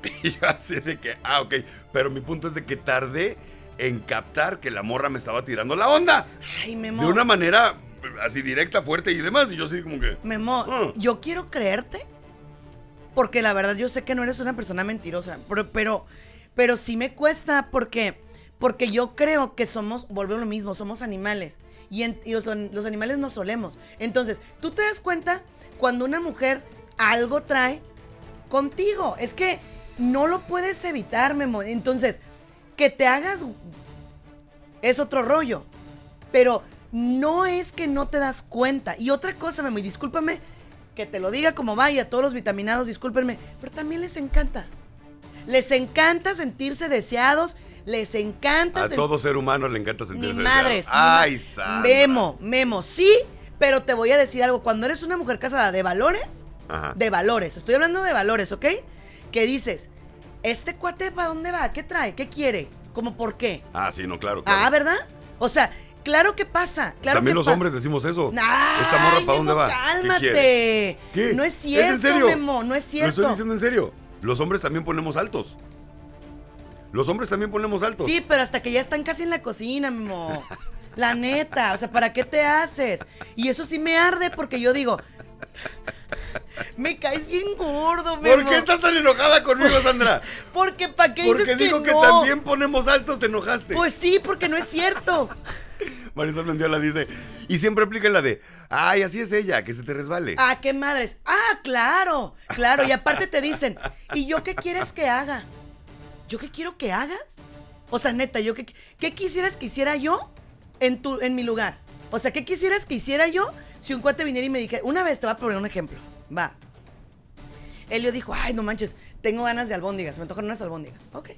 Y yo así de que, ah, ok. Pero mi punto es de que tardé en captar que la morra me estaba tirando la onda. Ay, Memo. De una manera así directa, fuerte y demás. Y yo así como que... Memo, Ah. yo quiero creerte. Porque la verdad yo sé que no eres una persona mentirosa. Pero, pero, pero sí me cuesta porque, porque yo creo que somos, volvemos lo mismo, somos animales. Y, en- y los, los animales nos solemos. Entonces, tú te das cuenta cuando una mujer algo trae contigo. Es que no lo puedes evitar, Memo. Entonces, que te hagas es otro rollo. Pero no es que no te das cuenta. Y otra cosa, Memo, y discúlpame que te lo diga como vaya, todos los vitaminados, discúlpenme, pero también les encanta. Les encanta sentirse deseados, les encanta A todo ser humano le encanta sentirse madres. deseado. ni ma- Ay, Sandra. Memo, Memo, sí, pero te voy a decir algo. Cuando eres una mujer casada de valores, Ajá. de valores, estoy hablando de valores, ¿ok? Que dices, ¿este cuate para dónde va? ¿Qué trae? ¿Qué quiere? ¿Cómo por qué? Ah, sí, no, claro. claro. Ah, ¿verdad? O sea, claro que pasa. Claro También que los pa- hombres decimos eso. Ay, ¿Esta morra para dónde va? ¿Qué Cálmate. ¿Qué? No es cierto, en serio? Memo, no es Lo cierto. estoy diciendo en serio. Los hombres también ponemos altos. Los hombres también ponemos altos. Sí, pero hasta que ya están casi en la cocina, Memo. La neta, o sea, ¿para qué te haces? Y eso sí me arde porque yo digo, me caes bien gordo, Memo. ¿Por qué estás tan enojada conmigo, Sandra? Porque ¿para qué dices Porque digo que, no? también ponemos altos, te enojaste. Pues sí, porque no es cierto. Marisol Mendiola dice, y siempre aplica la de, ay, así es ella, que se te resbale. Ah, qué madres. Ah, claro, claro. Y aparte te dicen, ¿y yo qué quieres que haga? ¿Yo qué quiero que hagas? O sea, neta, ¿yo qué, qué quisieras que hiciera yo en, tu, en mi lugar? O sea, ¿qué quisieras que hiciera yo si un cuate viniera y me dijera, una vez te voy a poner un ejemplo, va. Elio dijo, ay, no manches, tengo ganas de albóndigas, me antojan unas albóndigas. Ok.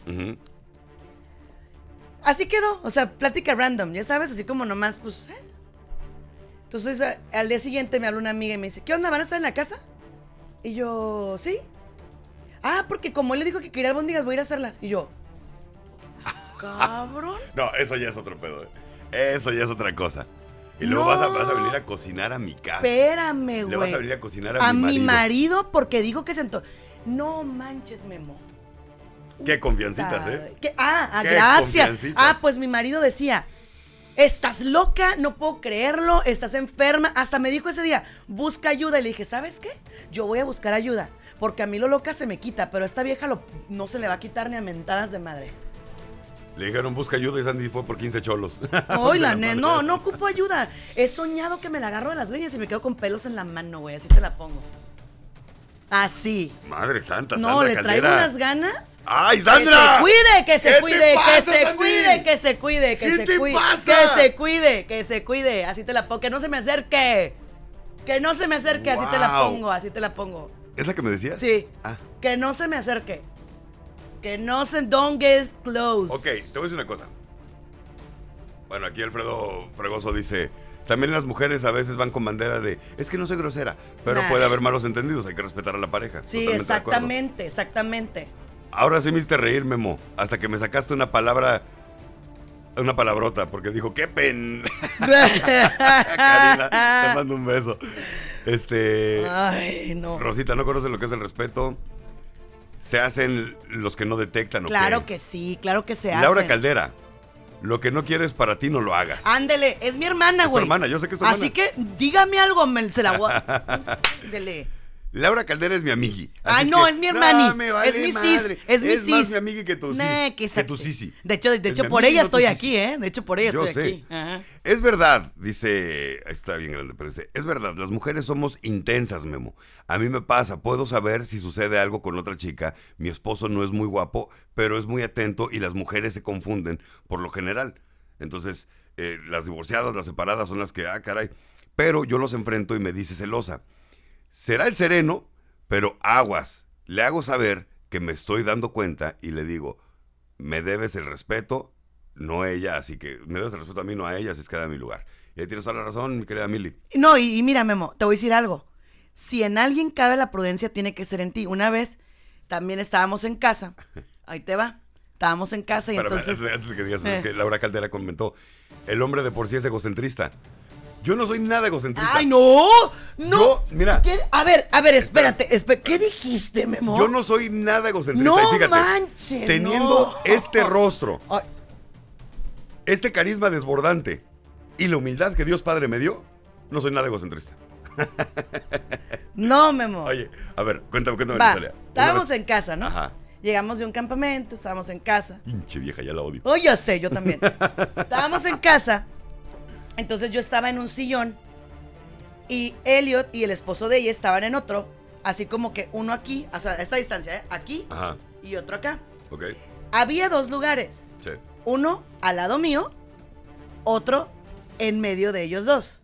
Así quedó, o sea, plática random, ya sabes, así como nomás, pues. ¿eh? Entonces, al día siguiente me habla una amiga y me dice, ¿qué onda? ¿Van a estar en la casa? Y yo, sí. Ah, porque como él le dijo que quería albóndigas, voy a ir a hacerlas. Y yo, cabrón. No, eso ya es otro pedo. eh. Eso ya es otra cosa. Y luego No. vas, a, vas a venir a cocinar a mi casa. Espérame, güey. Le vas a venir a cocinar a, A mi mi marido. marido porque dijo que sentó. No manches, Memo. Qué confiancitas, ¿eh? ¿Qué? Ah, ah, Qué gracias. Ah, pues mi marido decía, estás loca, no puedo creerlo, estás enferma. Hasta me dijo ese día, busca ayuda. Y le dije, ¿sabes qué? Yo voy a buscar ayuda. Porque a mí lo loca se me quita, pero a esta vieja lo, no se le va a quitar ni a mentadas de madre. Le dijeron busca ayuda y Sandy fue por 15 cholos. Ay, la Se ne- madre. no, no ocupo ayuda. He soñado que me la agarro de las greñas y me quedo con pelos en la mano, güey. Así te la pongo. Así. Madre santa, No, Sandra le traigo Caldera. unas ganas. ¡Ay, Que Sandra! se cuide, que ¿Qué se cuide, que se cuide, que se cuide, que ¿Qué se cuide. Que se cuide, que se cuide. Así te la pongo. Que no se me acerque. Que no se me acerque, así te la Wow. pongo, así te la pongo. ¿Es la que me decías? Sí. Ah, Que no se me acerque. Que no se. Don't get close. ok, te voy a decir una cosa. Bueno, aquí Alfredo Fregoso dice, también las mujeres a veces van con bandera de, es que no soy grosera, pero Nah. puede haber malos entendidos, hay que respetar a la pareja. Sí, Totalmente exactamente, exactamente. Ahora sí me hiciste reír, Memo, hasta que me sacaste una palabra, una palabrota, porque dijo, qué pen... Karina, te mando un beso. Este... Ay, no. Rosita, ¿no conoces lo que es el respeto? Se hacen los que no detectan, ¿o Claro qué? que sí, claro que se hace. Laura Caldera, lo que no quieres para ti no lo hagas. Ándele, es mi hermana, Es tu güey. hermana, yo sé que es tu Así hermana. que dígame algo, me, se la voy a... Dele. Laura Caldera es mi amigui. Ah, no, que- es mi hermani. No, me vale es mi madre. sis. Es mi Es sis. más mi amigui que tu sis. Que tu sisi. De hecho, de hecho por ella no estoy aquí, ¿eh? De hecho, por ella Yo estoy sé. aquí. Ajá. Es verdad, dice, está bien grande, pero dice, es verdad, las mujeres somos intensas, Memo. A mí me pasa, puedo saber si sucede algo con otra chica, mi esposo no es muy guapo, pero es muy atento y las mujeres se confunden por lo general. Entonces, eh, las divorciadas, las separadas son las que, ah, caray. Pero yo los enfrento y me dice celosa, será el sereno, pero aguas. Le hago saber que me estoy dando cuenta y le digo, me debes el respeto, no ella, así que me debes el respeto a mí, no a ella, así es que da mi lugar. Y ahí tienes toda la razón, mi querida Mili. No, y, y mira, Memo, te voy a decir algo. Si en alguien cabe la prudencia, tiene que ser en ti. Una vez también estábamos en casa. Ahí te va. Estábamos en casa y Espérame, entonces. antes, que digas, Eh. es que Laura Caldera comentó, el hombre de por sí es egocentrista. Yo no soy nada egocentrista. ¡Ay, no! ¡No! Yo, mira. ¿Qué? A ver, a ver, espérate. espé- ¿Qué dijiste, Memo? Yo no soy nada egocentrista. No y fíjate, manches, teniendo no. este rostro, Ay, este carisma desbordante y la humildad que Dios Padre me dio, no soy nada egocentrista. no, Memo. Oye, a ver, cuéntame, cuéntame la Va, historia. Una estábamos en casa, ¿no? Ajá. Llegamos de un campamento, estábamos en casa. Pinche vieja, ya la odio. Oh, yo sé, yo también. estábamos en casa. Entonces yo estaba en un sillón. Y Elliot y el esposo de ella estaban en otro. Así como que uno aquí, o sea, a esta distancia, ¿eh? Aquí Ajá, y otro acá. ok. Había dos lugares. Sí. Uno al lado mío, otro en medio de ellos dos.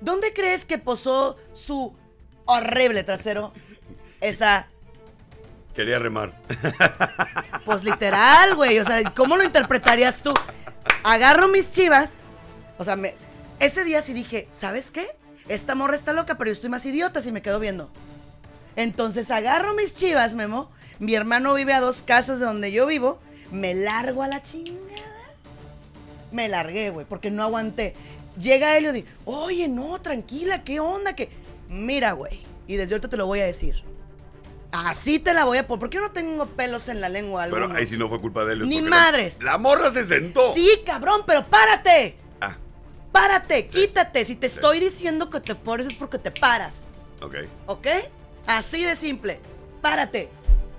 ¿Dónde crees que posó su horrible trasero? Esa Quería remar. Pues literal, güey. O sea, ¿cómo lo interpretarías tú? Agarro mis chivas. O sea, me- ese día sí dije, ¿sabes qué? Esta morra está loca, pero yo estoy más idiota si me quedo viendo. Entonces agarro mis chivas, Memo. Mi hermano vive a dos casas de donde yo vivo. Me largo a la chingada. Me largué, güey, porque no aguanté. Llega Elio y dice, oye, no, tranquila, ¿qué onda? que Mira, güey. Y desde ahorita te lo voy a decir. Así te la voy a poner. ¿Por qué no tengo pelos en la lengua? Pero algunos? ahí sí no fue culpa de él. Ni porque madres. La, la morra se sentó. Sí, cabrón, pero párate. Párate, quítate. Si te estoy diciendo que te pones es porque te paras. ok. ¿Ok? Así de simple. Párate.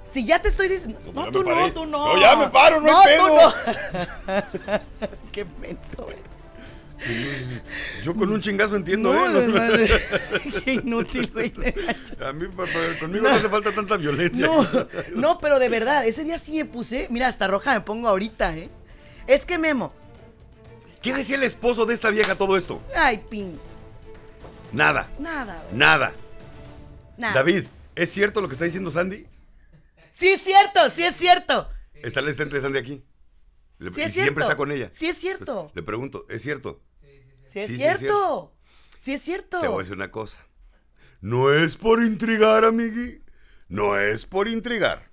Si ya te estoy diciendo. No, No, tú paré. no, tú no. No, ya me paro, no hay tú pedo. no. Qué menso eres. Yo con un chingazo entiendo, No, ¿eh? no, no. Qué inútil, güey. A mí, conmigo no. hace falta tanta violencia. No, no, pero de verdad, ese día sí me puse. Mira, hasta roja me pongo ahorita, ¿eh? Es que Memo. ¿Qué decía el esposo de esta vieja todo esto? Ay, pin. Nada, Nada, güey. nada. Nada. David, ¿es cierto lo que está diciendo Sandy? Sí es cierto, sí es cierto. ¿Está el asistente de Sandy aquí? Le- Sí y es siempre cierto. está con ella. Sí es cierto. Entonces, le pregunto, ¿es cierto? Sí es Sí, sí, es cierto. Sí es cierto. Te voy a decir una cosa. No es por intrigar, amigui. No es por intrigar.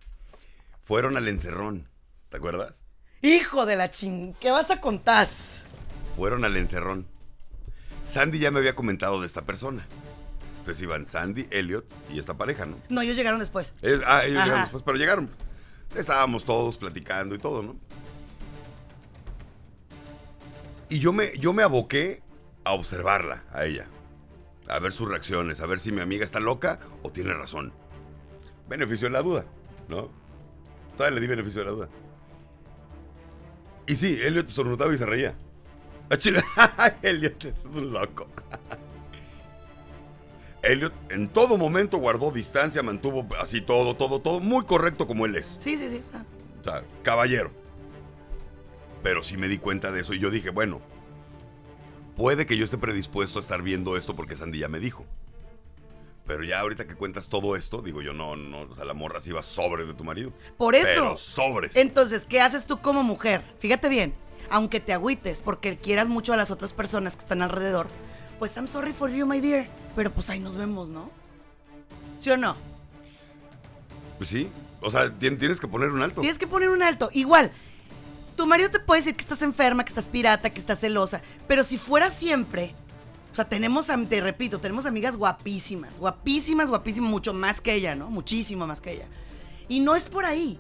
Fueron al encerrón. ¿Te acuerdas? Hijo de la ching. ¿Qué vas a contar? Fueron al encerrón. Sandy ya me había comentado de esta persona. Entonces iban Sandy, Elliot y esta pareja, ¿no? No, ellos llegaron después. Es- ah, ellos Ajá. llegaron después, pero llegaron. Estábamos todos platicando y todo, ¿no? Y yo me, yo me aboqué a observarla, a ella. A ver sus reacciones, a ver si mi amiga está loca o tiene razón. Beneficio de la duda, ¿no? Todavía le di beneficio de la duda. Y sí, Elliot estornudaba y se reía. Elliot es un loco. Elliot en todo momento guardó distancia, mantuvo así todo, todo, todo, muy correcto como él es. Sí, sí, sí. Ah. O sea, caballero. Pero sí me di cuenta de eso y yo dije, bueno, puede que yo esté predispuesto a estar viendo esto porque Sandy ya me dijo. Pero ya ahorita que cuentas todo esto, digo yo, no, no, o sea, la morra sí va sobres de tu marido. Por eso. Pero sobres. Entonces, ¿qué haces tú como mujer? Fíjate bien, aunque te agüites porque quieras mucho a las otras personas que están alrededor, pues I'm sorry for you, my dear. Pero pues ahí nos vemos, ¿no? ¿Sí o no? Pues sí, o sea, tien- tienes que poner un alto. Tienes que poner un alto. Igual, tu marido te puede decir que estás enferma, que estás pirata, que estás celosa, pero si fuera siempre, o sea, tenemos, te repito, tenemos amigas guapísimas, guapísimas, guapísimas, mucho más que ella, ¿no? Muchísimo más que ella. Y no es por ahí.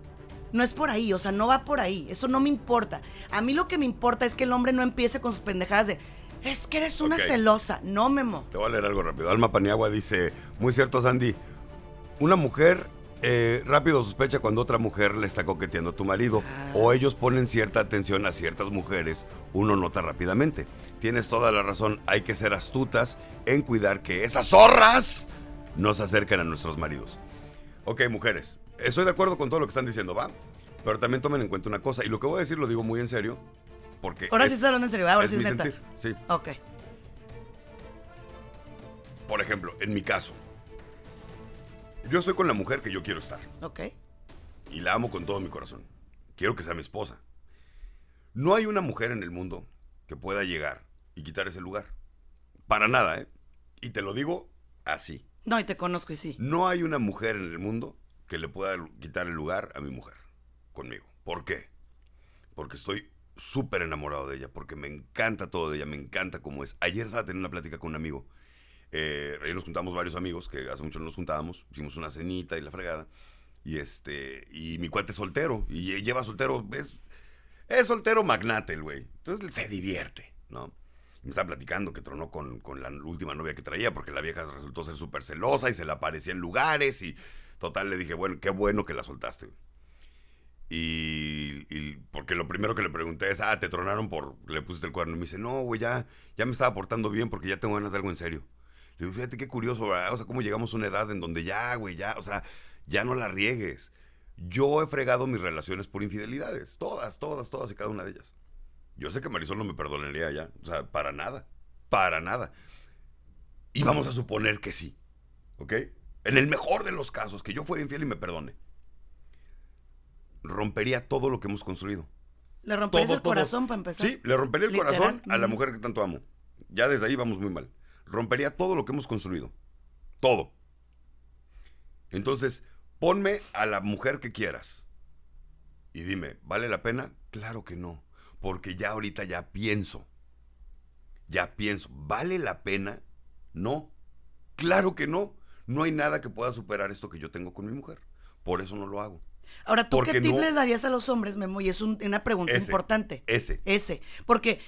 No es por ahí, o sea, no va por ahí. Eso no me importa. A mí lo que me importa es que el hombre no empiece con sus pendejadas de, es que eres una celosa. No, Memo. Te voy a leer algo rápido. Alma Paniagua dice, muy cierto Sandy, una mujer eh, rápido sospecha cuando otra mujer le está coqueteando a tu marido Ah. o ellos ponen cierta atención a ciertas mujeres, uno nota rápidamente. Tienes toda la razón, hay que ser astutas en cuidar que esas zorras no se acerquen a nuestros maridos. Ok, mujeres, estoy de acuerdo con todo lo que están diciendo, va, pero también tomen en cuenta una cosa, y lo que voy a decir lo digo muy en serio, porque... Ahora es- sí estás hablando en serio, ahora es sí es mi neta. sentir, sí. Ok. Por ejemplo, en mi caso, yo estoy con la mujer que yo quiero estar Ok. y la amo con todo mi corazón. Quiero que sea mi esposa. No hay una mujer en el mundo que pueda llegar y quitar ese lugar. Para nada, ¿eh? Y te lo digo así. No, y te conozco y sí. No hay una mujer en el mundo que le pueda quitar el lugar a mi mujer conmigo. ¿Por qué? Porque estoy súper enamorado de ella, porque me encanta todo de ella, me encanta cómo es. Ayer estaba teniendo una plática con un amigo. Eh, nos juntamos varios amigos, que hace mucho no nos juntábamos. Hicimos una cenita y la fregada. Y este, y mi cuate es soltero, y lle- lleva soltero, es, es soltero magnate el güey. Entonces se divierte, ¿no? Y me estaba platicando que tronó con, con la última novia que traía porque la vieja resultó ser súper celosa y se la aparecía en lugares y total le dije, bueno, qué bueno que la soltaste. Y, porque lo primero que le pregunté es, ah, te tronaron por, le pusiste el cuerno. Y me dice, no, güey, ya, ya me estaba portando bien porque ya tengo ganas de algo en serio. Le digo, fíjate qué curioso, ¿verdad? O sea, cómo llegamos a una edad en donde ya, güey, ya, o sea, ya no la riegues. Yo he fregado mis relaciones por infidelidades. Todas, todas, todas y cada una de ellas. Yo sé que Marisol no me perdonaría ya. O sea, para nada. Para nada. Y vamos a suponer que sí. ¿Ok? En el mejor de los casos, que yo fuera infiel y me perdone. Rompería todo lo que hemos construido. Le romperías Todo, el todo. corazón para empezar. Sí, le rompería el Literal. corazón a la mujer que tanto amo. Ya desde ahí vamos muy mal. Rompería todo lo que hemos construido. Todo. Entonces, ponme a la mujer que quieras. Y dime, ¿vale la pena? Claro que no. Porque ya ahorita ya pienso. Ya pienso. ¿Vale la pena? No. Claro que no. No hay nada que pueda superar esto que yo tengo con mi mujer. Por eso no lo hago. Ahora, ¿tú Porque qué tip no- les darías a los hombres, Memo? Y es un- una pregunta Ese, importante. Ese. Ese. Porque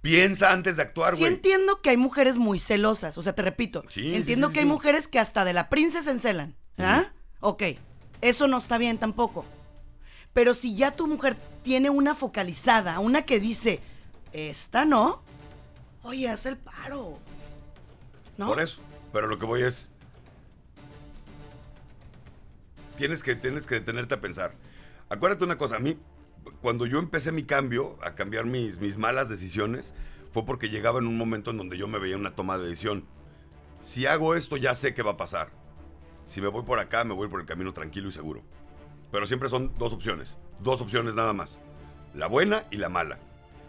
Piensa antes de actuar, sí güey. entiendo que hay mujeres muy celosas. O sea, te repito. Sí, sí, entiendo sí, que hay sí. mujeres que hasta de la princesa encelan. ¿Ah? Ok. Eso no está bien tampoco. Pero si ya tu mujer tiene una focalizada, una que dice, esta no, oye, haz el paro. ¿No? Por eso. Pero lo que voy es. Tienes que, tienes que detenerte a pensar. Acuérdate una cosa, a mí, cuando yo empecé mi cambio, a cambiar mis, mis malas decisiones, fue porque llegaba en un momento en donde yo me veía una toma de decisión. Si hago esto, ya sé qué va a pasar. Si me voy por acá, me voy por el camino tranquilo y seguro. Pero siempre son dos opciones. Dos opciones nada más. La buena y la mala.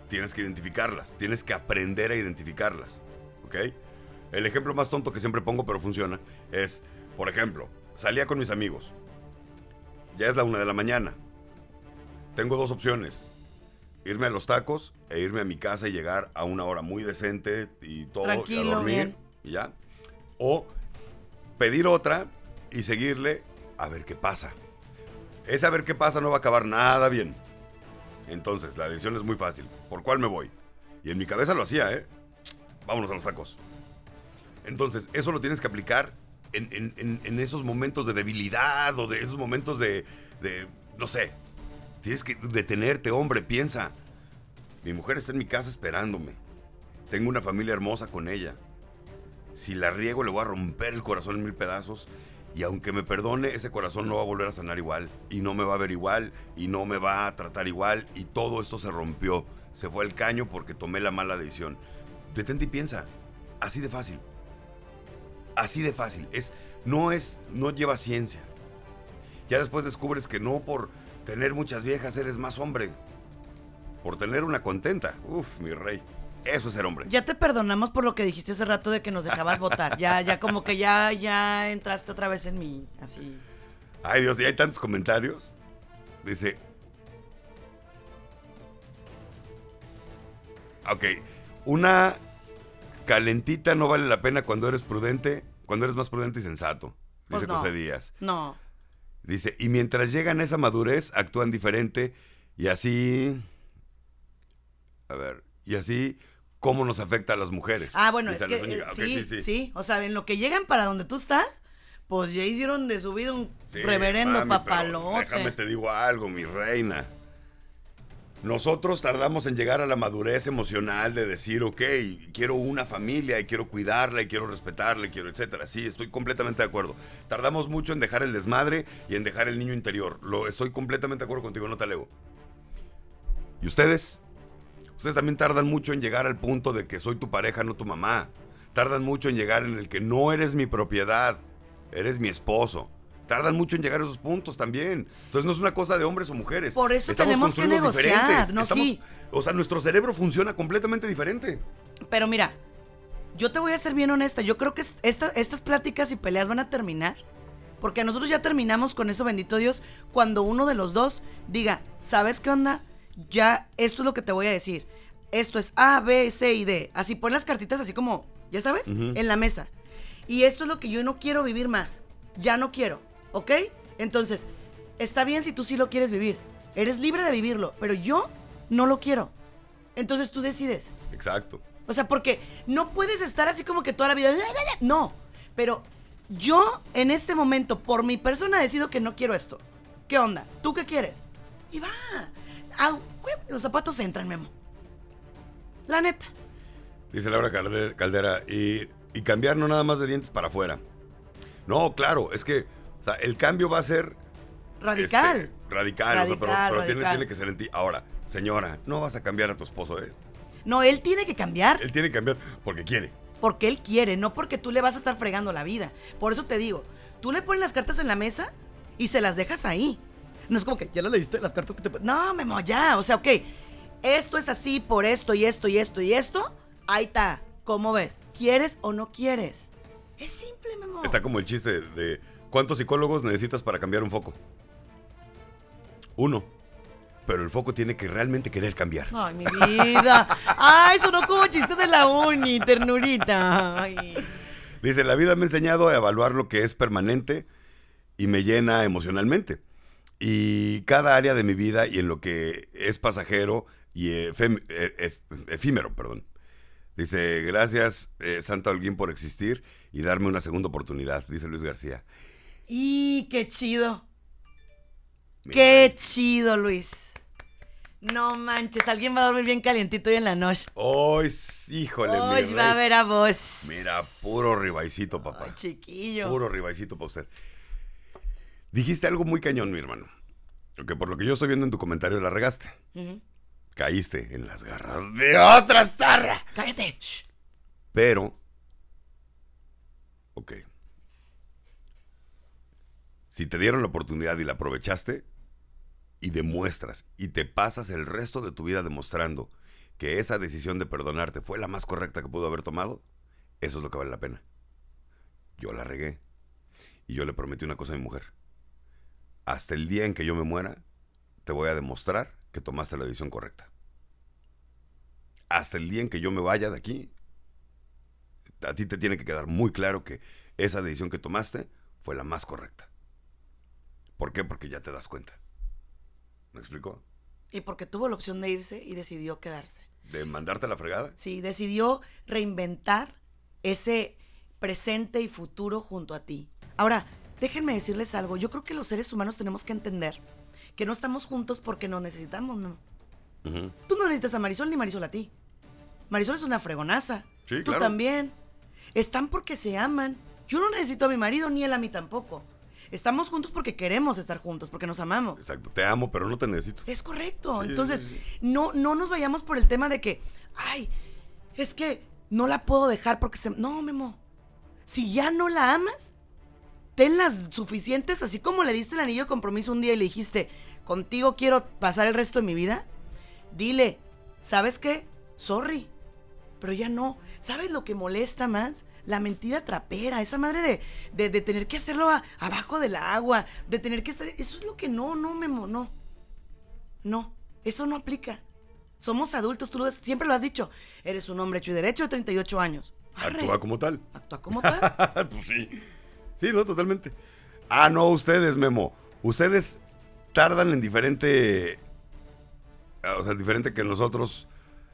Tienes que identificarlas. Tienes que aprender a identificarlas. ¿Ok? El ejemplo más tonto que siempre pongo, pero funciona, es, por ejemplo, salía con mis amigos. Ya es la una de la mañana. Tengo dos opciones. Irme a los tacos e irme a mi casa y llegar a una hora muy decente y todo, y a dormir. bien. Y ya. O pedir otra y seguirle a ver qué pasa. Ese a ver qué pasa no va a acabar nada bien. Entonces, la decisión es muy fácil. ¿Por cuál me voy? Y en mi cabeza lo hacía, ¿eh? Vámonos a los tacos. Entonces, eso lo tienes que aplicar en, esos momentos de debilidad o de esos momentos de, de, no sé. Tienes que detenerte, hombre, piensa. Mi mujer está en mi casa esperándome. Tengo una familia hermosa con ella. Si la riego le voy a romper el corazón en mil pedazos. Y aunque me perdone, ese corazón no va a volver a sanar igual. Y no me va a ver igual. Y no me va a tratar igual. Y todo esto se rompió. Se fue al caño porque tomé la mala decisión. Detente y piensa. Así de fácil. Así de fácil. Es, no es, no lleva ciencia. Ya después descubres que no por tener muchas viejas eres más hombre. Por tener una contenta. Uf, mi rey. Eso es ser hombre. Ya te perdonamos por lo que dijiste hace rato de que nos dejabas votar. Ya, ya como que ya, ya entraste otra vez en mí, así. Ay Dios, y hay tantos comentarios. Dice. Ok. Una calentita no vale la pena cuando eres prudente, cuando eres más prudente y sensato. Pues Dice no. José Díaz. No. Dice, y mientras llegan a esa madurez, actúan diferente y así... A ver, y así, ¿cómo nos afecta a las mujeres? Ah, bueno, es que eh, Ok, sí, sí, O sea, en lo que llegan para donde tú estás, pues ya hicieron de su vida un Sí, reverendo mami, papalote. Déjame te digo algo, mi reina. Nosotros tardamos en llegar a la madurez emocional de decir, ok, quiero una familia y quiero cuidarla y quiero respetarla y quiero, etcétera. Sí, estoy completamente de acuerdo. Tardamos mucho en dejar el desmadre y en dejar el niño interior. Lo estoy completamente de acuerdo contigo, no te alego. ¿Y ustedes? Ustedes también tardan mucho en llegar al punto de que soy tu pareja, no tu mamá. Tardan mucho en llegar en el que no eres mi propiedad, eres mi esposo. Tardan mucho en llegar a esos puntos también. Entonces no es una cosa de hombres o mujeres. Por eso Estamos tenemos que negociar, diferentes. ¿no? Estamos- Sí. O sea, nuestro cerebro funciona completamente diferente. Pero mira, yo te voy a ser bien honesta. Yo creo que es- esta- estas pláticas y peleas van a terminar. Porque nosotros ya terminamos con eso, bendito Dios, cuando uno de los dos diga, ¿sabes qué onda? Ya, esto es lo que te voy a decir. Esto es A, B, C y D. Así pon las cartitas así como, ya sabes, en la mesa. Y esto es lo que yo no quiero vivir más. Ya no quiero, ¿ok? Entonces, está bien si tú sí lo quieres vivir. Eres libre de vivirlo, pero yo no lo quiero. Entonces tú decides. Exacto. O sea, porque no puedes estar así como que toda la vida. No, pero yo en este momento, por mi persona, decido que no quiero esto. ¿Qué onda? ¿Tú qué quieres? Y va. Ah, los zapatos entran, Memo. La neta. Dice Laura Calde- Caldera. Y, y cambiar no nada más de dientes para afuera. No, claro, es que o sea, el cambio va a ser Radical. Este, radical, o sea, pero, tiene, radical. tiene que ser en ti. Ahora, señora, no vas a cambiar a tu esposo, ¿eh? No, él tiene que cambiar Él tiene que cambiar porque quiere. porque él quiere, no porque tú le vas a estar fregando la vida. Por eso te digo, tú le pones las cartas en la mesa y se las dejas ahí. No es como que ya las leíste las cartas que te... No, Memo, ya. O sea, ok, esto es así por esto y esto y esto y esto. Ahí está. ¿Cómo ves? ¿Quieres o no quieres? Es simple, Memo. Está como el chiste de ¿cuántos psicólogos necesitas para cambiar un foco? Uno. Pero el foco tiene que realmente querer cambiar. Ay, mi vida. Ay, sonó como chiste de la uni, ternurita. Ay. Dice, la vida me ha enseñado a evaluar lo que es permanente y me llena emocionalmente. Y cada área de mi vida y en lo que es pasajero y efem- e- ef- efímero, perdón. Dice, gracias eh, Santa Holguín por existir y darme una segunda oportunidad, dice Luis García. ¡Y qué chido! ¡Qué chido, Luis! No manches, alguien va a dormir bien calientito hoy en la noche. S- híjole, Hoy va a ver a vos. Mira, puro ribaicito, papá. Ay, chiquillo. Puro ribaicito para usted. Dijiste algo muy cañón, mi hermano. Que por lo que yo estoy viendo en tu comentario la regaste. Caíste en las garras de otra zarra. Cállate. Shh. Pero. Ok. Si te dieron la oportunidad y la aprovechaste, y demuestras, y te pasas el resto de tu vida demostrando que esa decisión de perdonarte fue la más correcta que pudo haber tomado, eso es lo que vale la pena. Yo la regué. Y yo le prometí una cosa a mi mujer. Hasta el día en que yo me muera, te voy a demostrar que tomaste la decisión correcta. Hasta el día en que yo me vaya de aquí, a ti te tiene que quedar muy claro que esa decisión que tomaste fue la más correcta. ¿Por qué? Porque ya te das cuenta. ¿Me explicó? Y porque tuvo la opción de irse y decidió quedarse. De mandarte a la fregada. Sí, decidió reinventar ese presente y futuro junto a ti. Ahora, déjenme decirles algo. Yo creo que los seres humanos tenemos que entender que no estamos juntos porque nos necesitamos, ¿no? Tú no necesitas a Marisol ni Marisol a ti. Marisol es una fregonaza. Sí, Tú claro. también. Están porque se aman. Yo no necesito a mi marido ni él a mí tampoco. Estamos juntos porque queremos estar juntos, porque nos amamos. Exacto. Te amo, pero no te necesito. Es correcto. Sí, Entonces, sí, no, no nos vayamos por el tema de que, ay, es que no la puedo dejar porque se. No, Memo. Si ya no la amas, ten las suficientes, así como le diste el anillo de compromiso un día y le dijiste, contigo quiero pasar el resto de mi vida. Dile, ¿sabes qué? Sorry. Pero ya no. ¿Sabes lo que molesta más? La mentira trapera, esa madre de, de, de tener que hacerlo a- abajo del agua, de tener que estar... Eso es lo que no, no, Memo, no. No, eso no aplica. Somos adultos, tú lo siempre lo has dicho. Eres un hombre hecho y derecho de 38 años. Arre, Actúa como tal. Actúa como tal. pues sí. Sí, no, totalmente. Ah, no, ustedes, Memo. Ustedes tardan en diferente. ah, O sea, diferente que nosotros.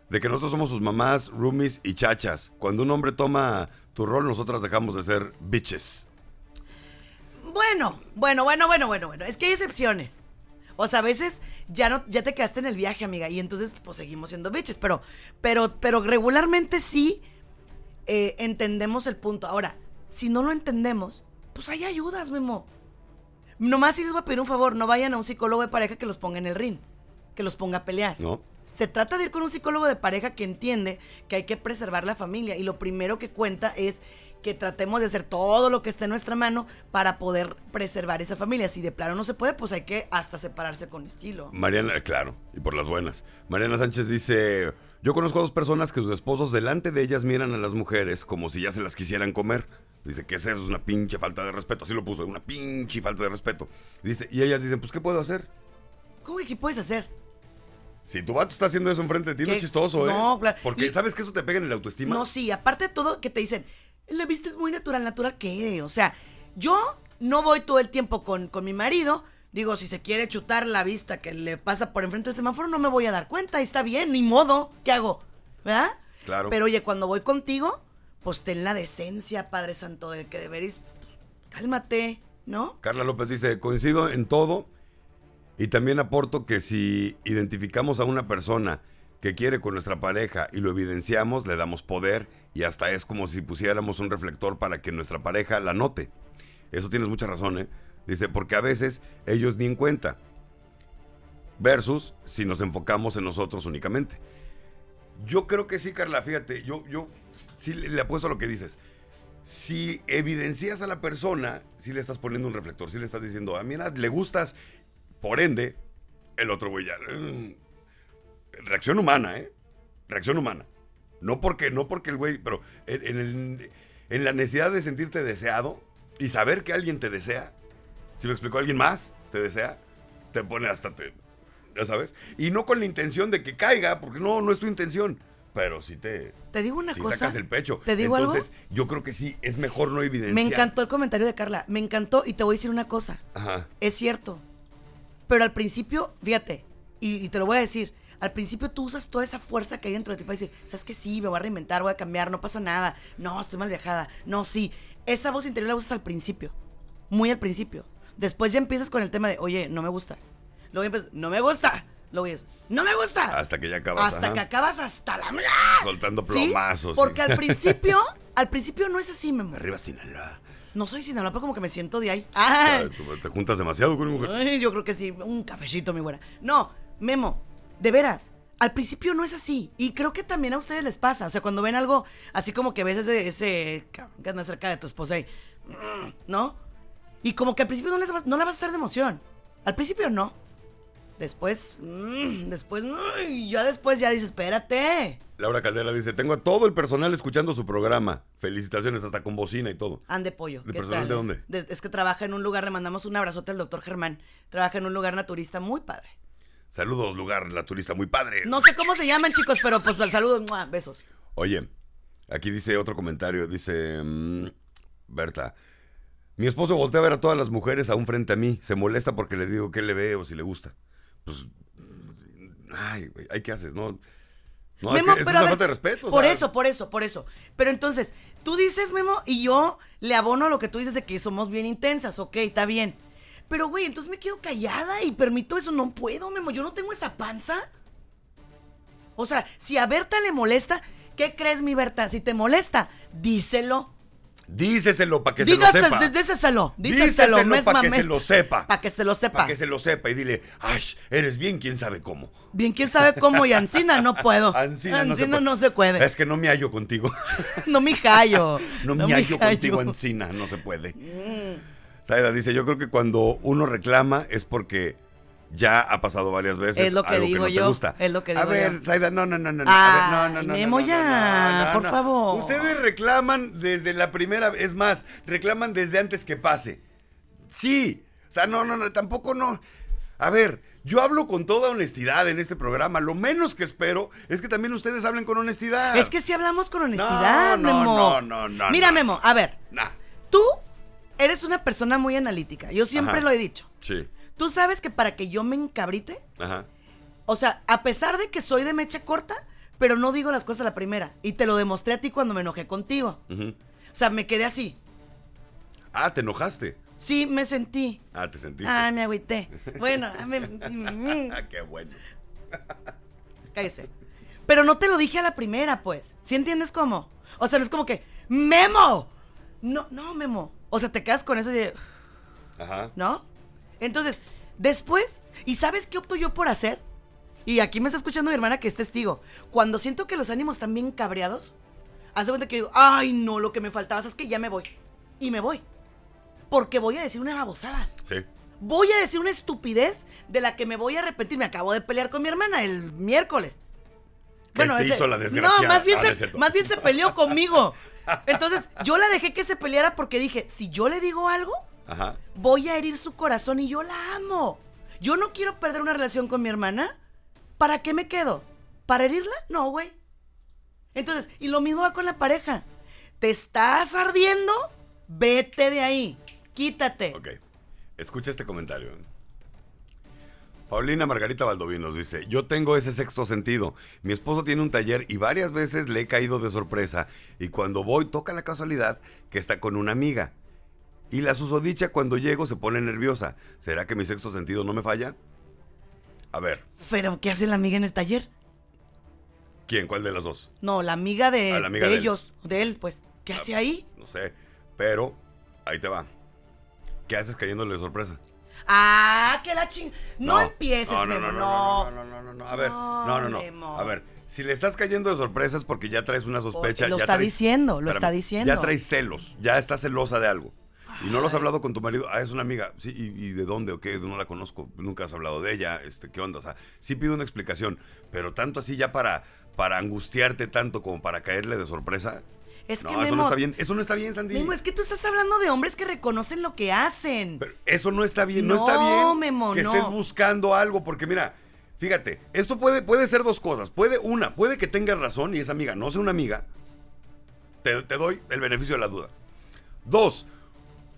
De que nosotros somos sus mamás, roomies y chachas. Cuando un hombre toma tu rol, nosotras dejamos de ser bitches. Bueno, bueno, bueno, bueno, bueno, bueno. Es que hay excepciones. O sea, a veces ya no, ya te quedaste en el viaje, amiga, y entonces pues seguimos siendo bitches. Pero, pero, pero regularmente sí eh, entendemos el punto. Ahora, si no lo entendemos, pues hay ayudas, Memo. Nomás si les voy a pedir un favor, no vayan a un psicólogo de pareja que los ponga en el ring, que los ponga a pelear. ¿No? Se trata de ir con un psicólogo de pareja que entiende que hay que preservar la familia y lo primero que cuenta es que tratemos de hacer todo lo que esté en nuestra mano para poder preservar esa familia. Si de plano no se puede, pues hay que hasta separarse con estilo. Mariana, claro, y por las buenas. Mariana Sánchez dice: Yo conozco a dos personas que sus esposos delante de ellas miran a las mujeres como si ya se las quisieran comer. Dice que eso es una pinche falta de respeto. Así lo puso, una pinche falta de respeto. Dice, y ellas dicen: Pues, ¿qué puedo hacer? ¿Cómo que qué puedes hacer? Si tu vato está haciendo eso enfrente de ti, no es chistoso, ¿eh? No, claro. Porque Y- ¿sabes que eso te pega en la autoestima? No, sí, aparte de todo que te dicen, la vista es muy natural, natural qué, o sea, yo no voy todo el tiempo con, con mi marido, digo, si se quiere chutar la vista que le pasa por enfrente del semáforo, no me voy a dar cuenta, está bien, ni modo, ¿qué hago? ¿Verdad? Claro. Pero oye, cuando voy contigo, pues ten la decencia, Padre Santo, de que deberéis, pues, cálmate, ¿no? Carla López dice, coincido en todo y también aporto que si identificamos a una persona que quiere con nuestra pareja y lo evidenciamos, le damos poder y hasta es como si pusiéramos un reflector para que nuestra pareja la note. Eso tienes mucha razón, ¿eh? Dice, porque a veces ellos ni en cuenta. Versus si nos enfocamos en nosotros únicamente. Yo creo que sí, Carla, fíjate, yo, yo sí le, apuesto a lo que dices si evidencias a la persona, si le estás poniendo un reflector, si le estás diciendo, a mira, le gustas, por ende, el otro güey ya. mm, reacción humana, ¿eh? Reacción humana. No porque, no porque el güey, pero en, en el- en la necesidad de sentirte deseado y saber que alguien te desea, si me explicó alguien más, te desea, te pone hasta te. Ya sabes. Y no con la intención de que caiga, porque no, no es tu intención. pero sí te. Te digo una cosa. sacas el pecho. ¿Te digo algo? Entonces, yo creo que sí, es mejor no evidenciar. Me encantó el comentario de Carla. Me encantó y te voy a decir una cosa. Ajá. Es cierto. Pero al principio, fíjate, y, y te lo voy a decir, al principio tú usas toda esa fuerza que hay dentro de ti para decir, sabes que sí, me voy a reinventar, voy a cambiar, no pasa nada, no, estoy mal viajada, no, sí. Esa voz interior la usas al principio, muy al principio. Después ya empiezas con el tema de, oye, no me gusta. Luego empiezas, no me gusta. Luego dices, no me gusta. Hasta que ya acabas. Hasta ajá. que acabas hasta la... Soltando ¿Sí? plomazos. Porque al principio, al principio no es así, Memo. Arriba Sinaloa. No soy Sinaloa, pero como que me siento de ahí. Ah, Te juntas demasiado con una mujer. Ay, yo creo que sí, un cafecito, mi buena. No, Memo, de veras, al principio no es así. Y creo que también a ustedes les pasa. O sea, cuando ven algo así como que ves ese, ese cabrón que anda cerca de tu esposa y, ¿no? Y como que al principio no, les no la vas a estar de emoción. Al principio no. Después, mm, después, mm, ya después ya dices, espérate. Laura Caldera dice: Tengo a todo el personal escuchando su programa. Felicitaciones, hasta con bocina y todo. Ande pollo. ¿De ¿qué personal tal? de dónde? De- es que trabaja en un lugar, le mandamos un abrazote al doctor Germán. Trabaja en un lugar naturista muy padre. Saludos, lugar, la turista, muy padre. No sé cómo se llaman, chicos, pero pues el saludo, ¡mua! besos. Oye, aquí dice otro comentario. Dice: mm, Berta. Mi esposo voltea a ver a todas las mujeres aún frente a mí. Se molesta porque le digo qué le ve o si le gusta. Pues. Ay, güey, ¿ay qué haces? No. No, Memo, es que es pero a una ver, falta de respeto. o Por sea, eso, por eso, por eso. Pero entonces, tú dices, Memo, y yo le abono a lo que tú dices de que somos bien intensas, ok, está bien. Pero, güey, entonces me quedo callada y permito eso. No puedo, Memo, yo no tengo esa panza. O sea, si a Berta le molesta, ¿qué crees, mi Berta? Si te molesta, díselo. Díceselo para que se lo sepa. dí- díselo, díselo, Díseselo mes para que se lo sepa. Para que se lo sepa. Para que se lo sepa y dile, ¡ay! Eres bien, quién sabe cómo. Bien, quién sabe cómo y Ancina no puedo. Ancina, no, se no se puede. Es que no me hallo contigo. No me hallo. No, me hallo contigo, Ancina, no se puede. Saida dice, yo creo que cuando uno reclama es porque ya ha pasado varias veces Es lo que algo digo que no yo, te gusta. es lo que A digo ver, yo. Saida, no, no, no, no. no, Ay, a ver, no, no, no, Memo, no, ya, por favor. Ustedes reclaman desde la primera, es más, reclaman desde antes que pase. Sí, o sea, no, no, no, tampoco no. A ver, yo hablo con toda honestidad en este programa. Lo menos que espero es que también ustedes hablen con honestidad. Es que si hablamos con honestidad, No, no, Memo. no, no, no, Mira, no. Memo, a ver, Nah, tú eres una persona muy analítica. Yo siempre Ajá. lo he dicho. sí, Tú sabes que para que yo me encabrite, ajá. o sea, a pesar de que soy de mecha corta, pero no digo las cosas a la primera. Y te lo demostré a ti cuando me enojé contigo. ujú. O sea, me quedé así. Ah, te enojaste. Sí, me sentí. Ah, te sentiste. Ah, me agüité. Bueno, ah, me- qué bueno. cállese. Pero no te lo dije a la primera, pues. ¿Sí entiendes cómo? O sea, no es como que, ¡Memo! No, no, Memo. O sea, te quedas con eso de, Ajá. ¿no? Entonces, después, ¿y sabes qué opto yo por hacer? Y aquí me está escuchando mi hermana que es testigo. Cuando siento que los ánimos están bien cabreados, haz de cuenta que digo, ay, no, lo que me faltaba es que ya me voy. Y me voy. Porque voy a decir una babosada. Sí. Voy a decir una estupidez de la que me voy a arrepentir. Me acabo de pelear con mi hermana el miércoles. ¿Qué te ese- hizo la desgraciada? No, más bien, Ah, se, más bien se peleó conmigo. Entonces, yo la dejé que se peleara porque dije, si yo le digo algo, Ajá. voy a herir su corazón y yo la amo. Yo no quiero perder una relación con mi hermana. ¿Para qué me quedo? ¿Para herirla? No, güey. Entonces, y lo mismo va con la pareja. ¿Te estás ardiendo? Vete de ahí. Quítate. Ok. Escucha este comentario. Paulina Margarita Baldovín nos dice, yo tengo ese sexto sentido. Mi esposo tiene un taller y varias veces le he caído de sorpresa y cuando voy toca la casualidad que está con una amiga. Y la susodicha cuando llego se pone nerviosa. ¿Será que mi sexto sentido no me falla? A ver, Pero, ¿qué hace la amiga en el taller? ¿quién? ¿Cuál de las dos? No, la amiga de, Ah, la amiga de de él. ellos, de él, pues. ¿Qué Ah, hace ahí? No sé, pero ahí te va. ¿Qué haces cayéndole de sorpresa? Ah, que la ching. No, empieces, no, no, Memo, no, no. no, no, no, no, no, A ver, No, no, no, no. Memo. A ver, si le estás cayendo de sorpresa es porque ya traes una sospecha. Lo ya está traes- diciendo, lo está diciendo. Ya traes celos, ya estás celosa de algo. Y no lo has hablado con tu marido. Ah, es una amiga. Sí, ¿y, y de dónde o qué? No la conozco. Nunca has hablado de ella. Este, ¿Qué onda? O sea, sí pido una explicación. Pero tanto así ya para, para angustiarte tanto como para caerle de sorpresa. Es no, que, eso Memo, no está bien. Eso no está bien, Sandy. Memo, es que tú estás hablando de hombres que reconocen lo que hacen. Pero eso no está bien, no, No, está bien Memo, que no. estés buscando algo, porque mira, fíjate, esto puede, puede ser dos cosas. Puede, una, puede que tengas razón y esa amiga no sea una amiga. Te, te doy el beneficio de la duda. Dos,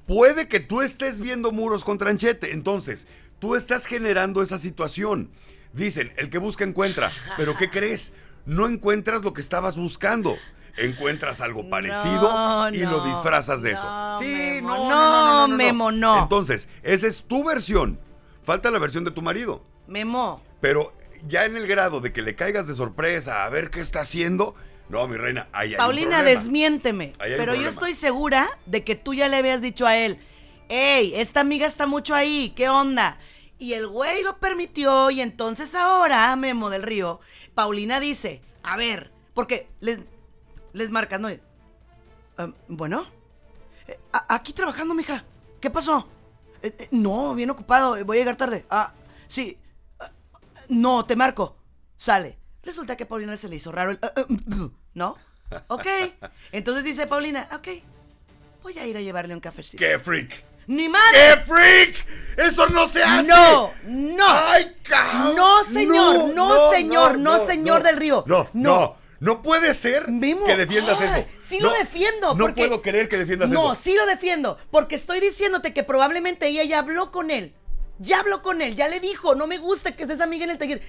puede que tú estés viendo muros con tranchete. Entonces, tú estás generando esa situación. Dicen, el que busca encuentra. Pero ¿qué crees? No encuentras lo que estabas buscando. Encuentras algo parecido No, y lo disfrazas de no, eso. Sí, Memo, no, no, no, no, no, no, Memo, no. Entonces, esa es tu versión. Falta la versión de tu marido. Memo, Pero ya en el grado de que le caigas de sorpresa a ver qué está haciendo, no, mi reina, ahí hay Paulina, desmiénteme. Ahí hay un Pero yo estoy segura de que tú ya le habías dicho a él, hey, esta amiga está mucho ahí, ¿qué onda? Y el güey lo permitió y entonces ahora, Memo del Río, Paulina dice, a ver, porque les, les marcan, ¿no? "Ah, bueno, eh, aquí trabajando, mija. ¿Qué pasó? "Eh, eh, no, bien ocupado, voy a llegar tarde. Ah, sí. Ah, no, te marco. Sale. Resulta que a Paulina se le hizo raro el... ah, ah, ¿No? Ok. Entonces dice Paulina, ok, voy a ir a llevarle un cafecito. ¡Qué freak! ¡Ni más! ¡Qué freak! ¡Eso no se hace! No, no. ¡Ay, cabrón! No, señor, no, señor, no, señor del Río. No, No. no, no puede ser que defiendas ay, eso. Sí No, lo defiendo. No porque- puedo creer que defiendas No, eso. sí lo defiendo. Porque estoy diciéndote que probablemente ella ya habló con él. Ya habló con él, ya le dijo, no me gusta que estés amiga en el taller.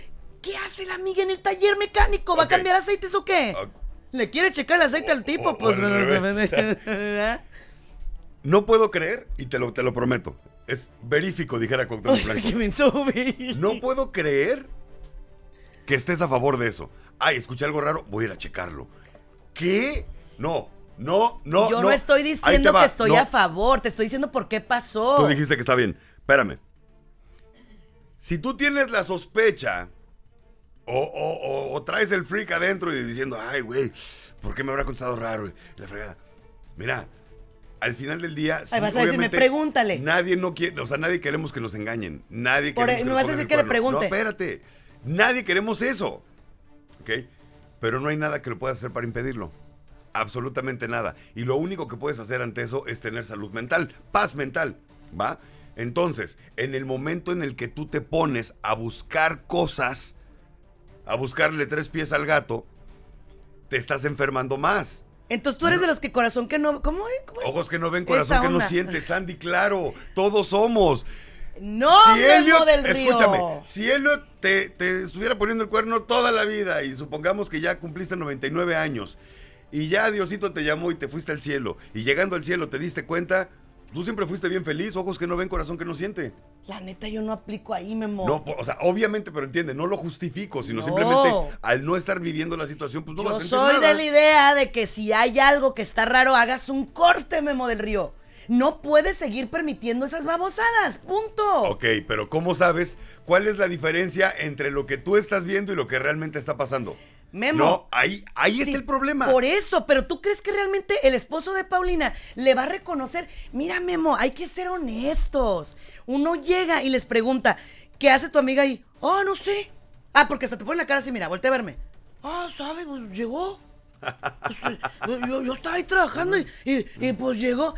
¿Qué hace la amiga en el taller mecánico? ¿Va a cambiar aceites o qué? ¿Le quiere checar el aceite al tipo? o- Pues o. No puedo creer, y te lo, te lo prometo, es verífico, dijera Cuauhtémoc Blanco. que. No puedo creer que estés a favor de eso. Ay, escuché algo raro, voy a ir a checarlo. ¿Qué? No, no, no. Yo no, estoy diciendo que estoy no. a favor, te estoy diciendo por qué pasó. Tú dijiste que está bien. Espérame. Si tú tienes la sospecha o, o- o- o traes el freak adentro y diciendo, ay, güey, ¿por qué me habrá contestado raro? La fregada. Mira, al final del día. sí, vas a decirme, pregúntale. Nadie no quiere, o sea, nadie queremos que nos engañen. Nadie Por queremos me nos vas a decir que le pregunte. No, espérate. Nadie queremos eso. ¿Ok? Pero no hay nada que lo puedas hacer para impedirlo. Absolutamente nada. Y lo único que puedes hacer ante eso es tener salud mental, paz mental, ¿va? Entonces, en el momento en el que tú te pones a buscar cosas, a buscarle tres pies al gato, te estás enfermando más. Entonces tú eres de los que corazón que no. ¿Cómo es? ¿Cómo? Ojos que no ven, corazón que no siente, Sandy, claro, todos somos. No, si Elliot, del Río. escúchame, si Elliot te, te estuviera poniendo el cuerno toda la vida y supongamos que ya cumpliste 99 años y ya Diosito te llamó y te fuiste al cielo y llegando al cielo te diste cuenta, tú siempre fuiste bien feliz, ojos que no ven, corazón que no siente. La neta, yo no aplico ahí, Memo. No, o sea, obviamente, pero entiende, no lo justifico, sino No. simplemente al no estar viviendo la situación, pues no vas a Yo soy nada. de la idea de que si hay algo que está raro, hagas un corte, Memo del Río. No puedes seguir permitiendo esas babosadas. Punto. Ok, pero ¿cómo sabes cuál es la diferencia entre lo que tú estás viendo y lo que realmente está pasando? Memo. No, ahí, ahí Sí, está el problema. Por eso, pero ¿tú crees que realmente el esposo de Paulina le va a reconocer? Mira, Memo, hay que ser honestos. Uno llega y les pregunta, ¿qué hace tu amiga ahí? Ah, no sé. Ah, porque hasta te pone la cara así, mira, voltea a verme. Ah, ¿sabe? Pues llegó. Pues, eh, yo, yo estaba ahí trabajando y, y- y, pues llegó.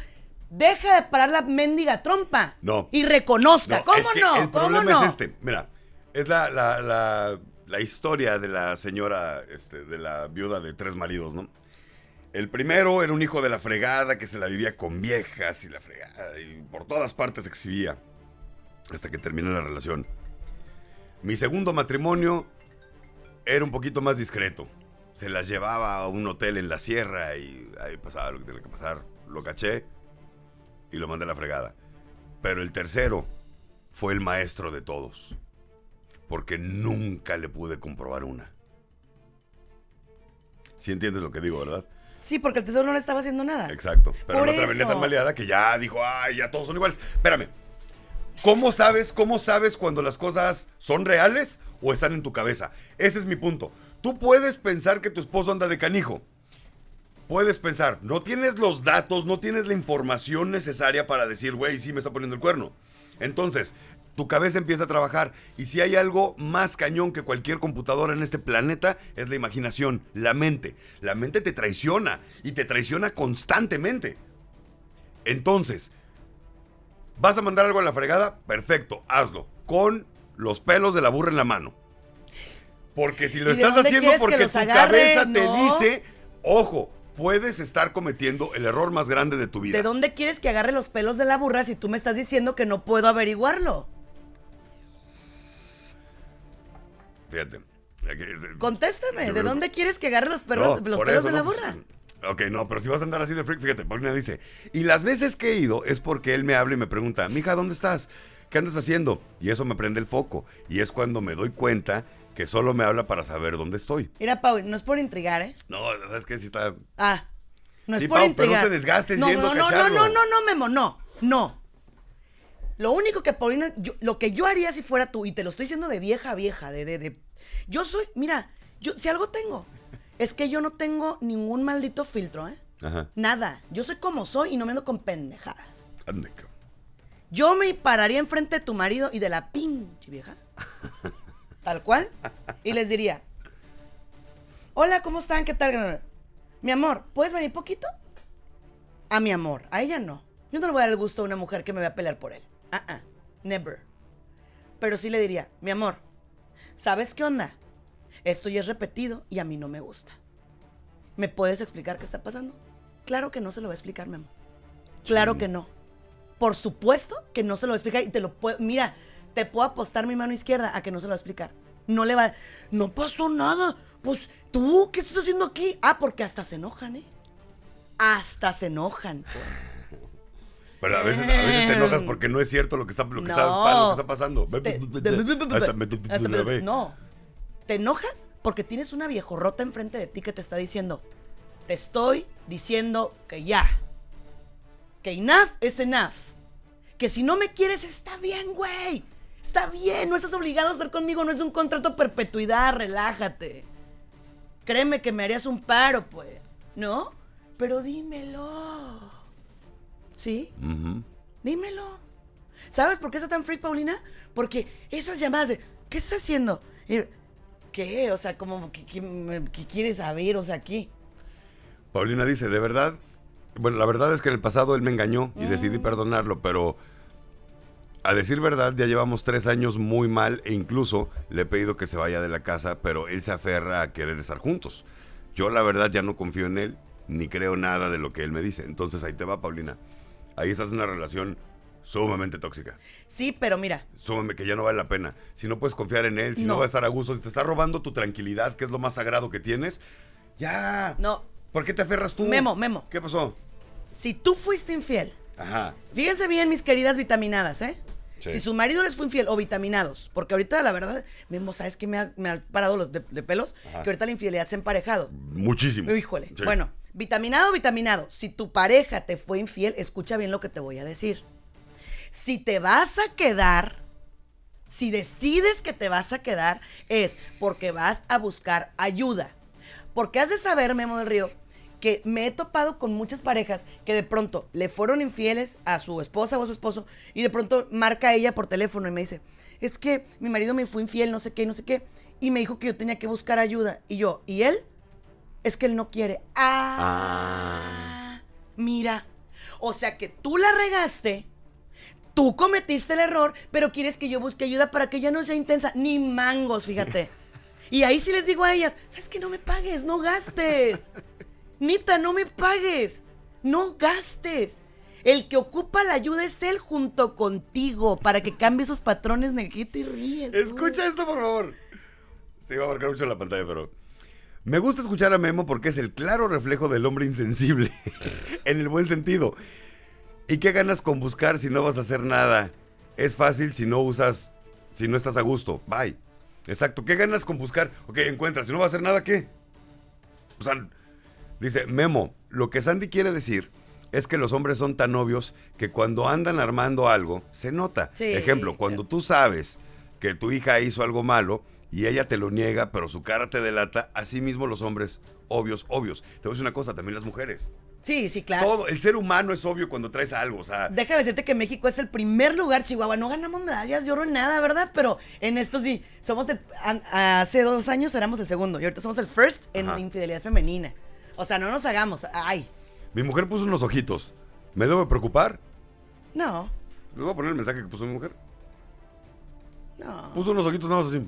Deja de parar la mendiga trompa. No. Y reconozca. No, ¿Cómo es que no? El ¿Cómo problema no? es este. Mira, es la, la, la, la historia de la señora, este, de la viuda de tres maridos, ¿no? El primero era un hijo de la fregada que se la vivía con viejas y la fregada y por todas partes exhibía hasta que terminó la relación. Mi segundo matrimonio era un poquito más discreto. Se las llevaba a un hotel en la sierra y ahí pasaba lo que tenía que pasar. Lo caché y lo mandé a la fregada. Pero el tercero fue el maestro de todos. Porque nunca le pude comprobar una. Si entiendes lo que digo, ¿verdad? Sí, porque el tesoro no le estaba haciendo nada. Exacto. Pero Por la otra venía tan maleada que ya dijo, ay, ya todos son iguales. Espérame. ¿Cómo sabes, cómo sabes cuando las cosas son reales o están en tu cabeza? Ese es mi punto. Tú puedes pensar que tu esposo anda de canijo. Puedes pensar, no tienes los datos, no tienes la información necesaria para decir, güey, sí me está poniendo el cuerno. Entonces, tu cabeza empieza a trabajar. Y si hay algo más cañón que cualquier computadora en este planeta, es la imaginación, la mente. La mente te traiciona y te traiciona constantemente. Entonces, ¿vas a mandar algo a la fregada? Perfecto, hazlo. Con los pelos de la burra en la mano. Porque si lo ¿Y de estás haciendo porque tu agarre? cabeza te dice, ojo, puedes estar cometiendo el error más grande de tu vida. ¿De dónde quieres que agarre los pelos de la burra si tú me estás diciendo que no puedo averiguarlo? Fíjate. Contéstame, ¿de dónde quieres que agarre los, perros, No, los por pelos eso, de la no, burra? pues, Ok, no, pero si vas a andar así de freak, fíjate, Paulina dice, y las veces que he ido es porque él me habla y me pregunta, mija, ¿dónde estás? ¿Qué andas haciendo? Y eso me prende el foco. Y es cuando me doy cuenta que solo me habla para saber dónde estoy. Mira, Pau, no es por intrigar, ¿eh? No, ¿sabes qué? Sí está... Ah, no es Sí, por Pau, pero no intrigar. te desgastes no, yendo no, no, no, no, no, no, Memo, no, no. Lo único que Paulina, yo- lo que yo haría si fuera tú, y te lo estoy diciendo de vieja a vieja, de, de, de, yo soy, mira, yo, si algo tengo, es que yo no tengo ningún maldito filtro, ¿eh? Ajá. Nada. Yo soy como soy y no me ando con pendejadas. Ande. Yo me pararía enfrente de tu marido y de la pinche vieja. Tal cual. Y les diría, hola, ¿cómo están? ¿Qué tal? Mi amor, ¿puedes venir poquito? A mi amor, a ella no. Yo no le voy a dar el gusto a una mujer que me va a pelear por él. Ah, ah, never. Pero sí le diría, mi amor, ¿sabes qué onda? Esto ya es repetido y a mí no me gusta. ¿Me puedes explicar qué está pasando? Claro que no se lo va a explicar, mi amor. Claro que no. Por supuesto que no se lo va a explicar y te lo puedo. Mira, te puedo apostar mi mano izquierda a que no se lo va a explicar. No le va. No pasó nada. Pues tú, ¿qué estás haciendo aquí? Ah, porque hasta se enojan, ¿eh? Hasta se enojan, pues. Pero a veces, a veces te enojas porque no es cierto lo que está, lo que está, lo que está pasando. Te- No. Te enojas porque tienes una viejorrota enfrente de ti que te está diciendo, te estoy diciendo que ya. Que enough es enough. Que si no me quieres, está bien, güey. Está bien, no estás obligado a estar conmigo, no es un contrato a perpetuidad, relájate. Créeme que me harías un paro, pues, ¿no? Pero dímelo. ¿Sí? Dímelo. ¿Sabes por qué está tan freak, Paulina? Porque esas llamadas de, ¿qué está haciendo? Y, ¿Qué? O sea, como, ¿qué, qué- qué quieres saber? O sea, ¿qué? Paulina dice, de verdad, bueno, la verdad es que en el pasado él me engañó y decidí Mm. perdonarlo, pero a decir verdad ya llevamos tres años muy mal e incluso le he pedido que se vaya de la casa, pero él se aferra a querer estar juntos. Yo la verdad ya no confío en él, ni creo nada de lo que él me dice. Entonces ahí te va, Paulina. Ahí estás en una relación sumamente tóxica. Sí, pero mira, Súmame que ya no vale la pena. Si no puedes confiar en él, si no, No. va a estar a gusto, si te está robando tu tranquilidad, que es lo más sagrado que tienes, ya. no. ¿Por qué te aferras tú? Memo, Memo. ¿Qué pasó? Si tú fuiste infiel, Ajá. fíjense bien, mis queridas vitaminadas, ¿eh? Sí. Si su marido les fue infiel o vitaminados, porque ahorita la verdad, Memo, ¿sabes qué me ha, me ha parado los de, de pelos? Ajá. Que ahorita la infidelidad se ha emparejado. Muchísimo. Híjole. Sí. Bueno, vitaminado vitaminado. Si tu pareja te fue infiel, escucha bien lo que te voy a decir. Si te vas a quedar, si decides que te vas a quedar, es porque vas a buscar ayuda. Porque has de saber, Memo del Río, que me he topado con muchas parejas que de pronto le fueron infieles a su esposa o a su esposo y de pronto marca ella por teléfono y me dice, es que mi marido me fue infiel, no sé qué, no sé qué, y me dijo que yo tenía que buscar ayuda. Y yo, ¿y él? Es que él no quiere. Ah, mira. O sea que tú la regaste, tú cometiste el error, pero quieres que yo busque ayuda para que ella no sea intensa. Ni mangos, fíjate. Y ahí sí les digo a ellas, ¿sabes qué? No me pagues, no gastes. Nita, no me pagues. No gastes. El que ocupa la ayuda es él junto contigo para que cambie esos patrones negrito y ríes. Escucha esto, por favor. Se va a marcar mucho en la pantalla, pero. Me gusta escuchar a Memo porque es el claro reflejo del hombre insensible. en el buen sentido. ¿Y qué ganas con buscar si no vas a hacer nada? Es fácil si no usas. Si no estás a gusto. Bye. Exacto. ¿Qué ganas con buscar? Ok, encuentras. Si no vas a hacer nada, ¿qué? O sea, dice Memo, lo que Sandy quiere decir es que los hombres son tan obvios que cuando andan armando algo, se nota. Sí, Ejemplo, cuando tú sabes que tu hija hizo algo malo y ella te lo niega, pero su cara te delata, así mismo los hombres, obvios, obvios. Te voy a decir una cosa, también las mujeres. Sí, sí, claro. Todo, el ser humano es obvio cuando traes algo, o sea, Déjame decirte que México es el primer lugar, Chihuahua. No ganamos medallas de oro en nada, ¿verdad? Pero en esto sí, somos an- hace dos años éramos el segundo y ahorita somos el first en Ajá. infidelidad femenina. O sea, no nos hagamos. Ay, mi mujer puso unos ojitos. ¿Me debo de preocupar? no, Les voy a poner el mensaje que puso mi mujer. no. Puso unos ojitos nada más así.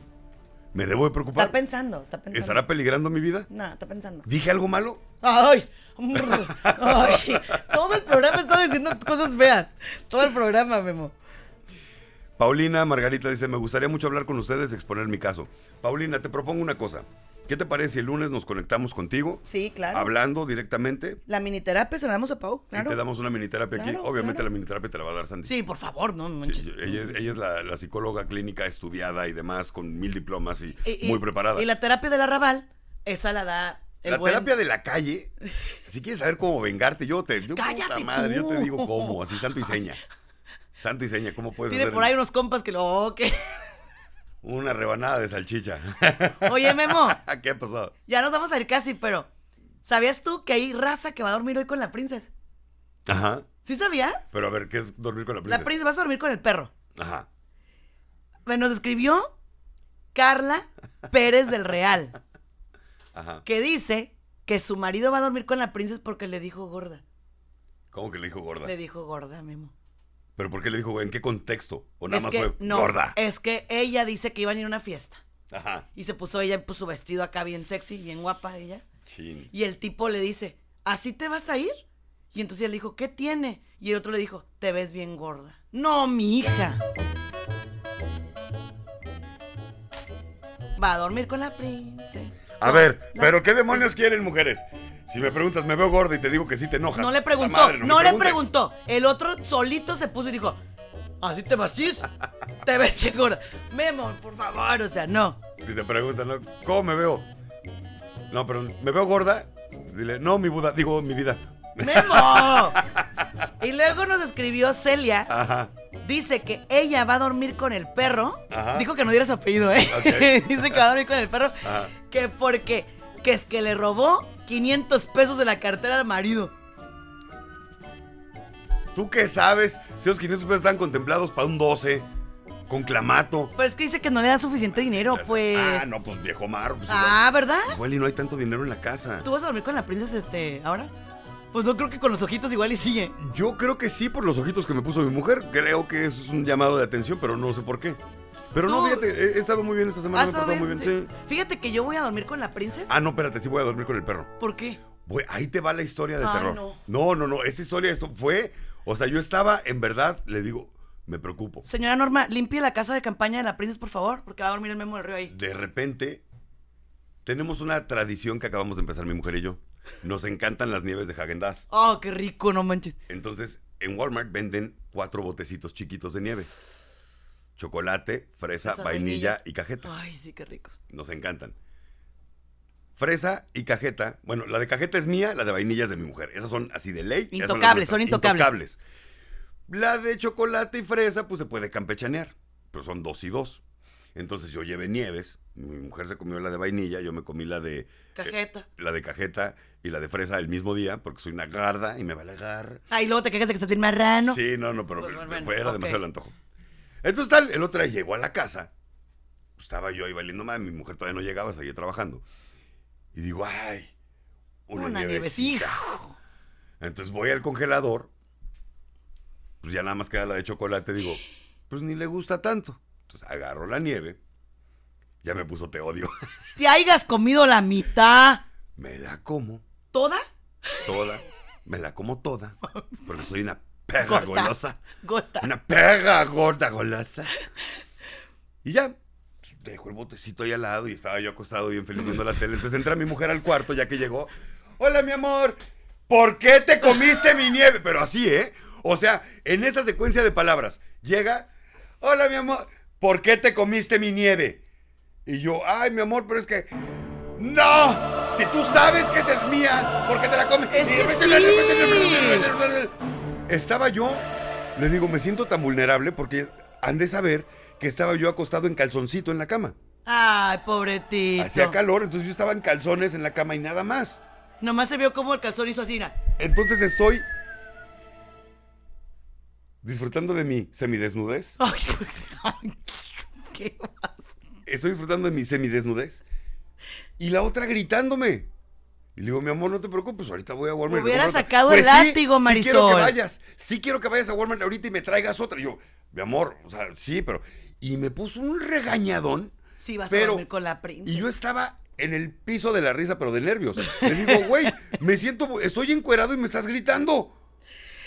¿Me debo de Está preocupar? pensando, está pensando. ¿Estará peligrando mi vida? No, está pensando. ¿Dije algo malo? Ay, ay, todo el programa está diciendo cosas feas. Todo el programa, Memo. Paulina Margarita dice, me gustaría mucho hablar con ustedes y exponer mi caso. Paulina, te propongo una cosa. ¿Qué te parece si el lunes nos conectamos contigo? Sí, claro. Hablando directamente La miniterapia se la damos a Pau, claro. y te damos una miniterapia aquí. Claro, Obviamente claro. la miniterapia te la va a dar Sandy. Sí, por favor, no Sí, manches. ella, es- ella es la, la psicóloga clínica estudiada y demás, con mil diplomas y, Y- y- muy preparada. Y la terapia del arrabal, esa la da el La buen- terapia de la calle, si quieres saber cómo vengarte, yo te, yo, Cállate puta madre, yo te tú. digo cómo, así santo y seña. Santo y seña, ¿cómo puedes Tiene por ahí unos compas que lo... que- una rebanada de salchicha? Oye, Memo, ¿Qué ha pasado? ya nos vamos a ir casi, pero... ¿Sabías tú que hay raza que va a dormir hoy con la princesa? Ajá. ¿Sí sabías? Pero a ver, ¿qué es dormir con la princesa? La princesa vas a dormir con el perro. Ajá. Me Nos escribió Carla Pérez del Real, Ajá. que dice que su marido va a dormir con la princesa porque le dijo gorda. ¿Cómo que le dijo gorda? Le dijo gorda, Memo. ¿Pero por qué le dijo, güey? ¿En qué contexto? ¿O nada es más que, fue no, gorda? es que ella dice que iban a ir a una fiesta. Ajá. Y se puso ella, puso su vestido acá bien sexy, bien guapa ella. Chin. Y el tipo le dice, ¿así te vas a ir? Y entonces él dijo, ¿qué tiene? Y el otro le dijo, te ves bien gorda. No, mi hija. Va a dormir con la princesa. A ver, ¿pero qué demonios quieren, mujeres? Si me preguntas, me veo gorda y te digo que sí te enojas. No le preguntó, madre, no, le preguntó. El otro solito se puso y dijo, ¿así te ir? Te ves gorda. Memo, por favor, o sea, no. Si te preguntan, ¿no? ¿cómo me veo? No, pero ¿me veo gorda? Dile, no, mi Buda, digo, mi vida. ¡Memo! Y luego nos escribió Celia. Ajá. Dice que ella va a dormir con el perro. Ajá. Dijo que no diera su apellido, ¿eh? Dice que va a dormir con el perro. Ajá. Que porque que es que le robó 500 pesos de la cartera al marido. ¿Tú qué sabes? Si los 500 pesos están contemplados para un 12, con clamato. Pero es que dice que no le da suficiente dinero, pues. Ah, no, pues viejo mar. Pues Ah, ¿verdad? igual, igual y no hay tanto dinero en la casa. ¿Tú vas a dormir con la princesa este ahora? Pues no creo que con los ojitos igual y sigue. Yo creo que sí, por los ojitos que me puso mi mujer. Creo que eso es un llamado de atención, pero no sé por qué. Pero no, fíjate, he, he estado muy bien esta semana, ¿Has me he portado muy bien, Sí. sí. Fíjate que yo voy a dormir con la princesa. Ah, no, espérate, sí voy a dormir con el perro. ¿Por qué? Voy- ahí te va la historia de Ay, terror. no. no, no, no, esta historia esto fue, o sea, yo estaba, en verdad, le digo, me preocupo. Señora Norma, limpie la casa de campaña de la princesa, por favor, porque va a dormir el Memo del Río ahí. De repente, tenemos una tradición que acabamos de empezar mi mujer y yo. Nos encantan las nieves de Häagen Dazs. Oh, qué rico, no manches. Entonces, en Walmart venden cuatro botecitos chiquitos de nieve. Chocolate, fresa, Fresa, vainilla, vainilla. y cajeta. Ay, sí, qué ricos. Nos encantan. Fresa y cajeta. Bueno, la de cajeta es mía, la de vainilla es de mi mujer. Esas son así de ley. Intocables, son nuestras, intocables. La de chocolate y fresa, pues se puede campechanear. Pero son dos y dos. Entonces yo llevé nieves. Mi mujer se comió la de vainilla, yo me comí la de Cajeta. la de cajeta y la de fresa el mismo día, porque soy una garda y me vale gar. Ah, y luego te quejas de que estás bien marrano. Sí, no, no, pero Pues, bueno, fue- era demasiado el antojo. Entonces tal, el otro día llegó a la casa. pues, estaba yo ahí valiendo más, mi mujer todavía no llegaba, seguía trabajando. Y digo, ay, una, Una nievecita. nievecita. Entonces voy al congelador. Pues ya nada más queda la de chocolate. Digo, pues ni le gusta tanto. Entonces agarro la nieve. Ya me puso te odio. Te hayas comido la mitad. me la como ¿Toda? toda. Me la como toda. Porque soy una perra Gorda. golosa. Gosta. Una perra gorda golosa. Y ya, dejo el botecito ahí al lado y estaba yo acostado bien feliz viendo la tele. Entonces entra mi mujer al cuarto ya que llegó. Hola, mi amor. ¿Por qué te comiste mi nieve? Pero así, ¿eh? O sea, en esa secuencia de palabras. Llega. Hola, mi amor. ¿Por qué te comiste mi nieve? Y yo, ay, mi amor, pero es que... ¡No! Si tú sabes que esa es mía, ¿por qué te la comes? Es que Estaba yo, le digo, me siento tan vulnerable porque han de saber que estaba yo acostado en calzoncito en la cama. Ay, pobretito. Hacía calor, entonces yo estaba en calzones en la cama y nada más. Nomás se vio como el calzón hizo así. Entonces estoy disfrutando de mi semidesnudez. Ay, ay, ¿Qué pasa? Estoy disfrutando de mi semidesnudez. Y la otra gritándome. Y le digo, mi amor, no te preocupes, ahorita voy a Walmart. te Hubiera compro otra". sacado el látigo, Sí quiero que Marisol. vayas. Sí quiero que vayas a Walmart ahorita y me traigas otra. Y yo, mi amor, o sea, sí, pero... Y me puso un regañadón. Sí, vas a Pero- dormir con la princesa. Y yo estaba en el piso de la risa, pero de nervios. Le digo, güey, me siento, estoy encuerado y me estás gritando.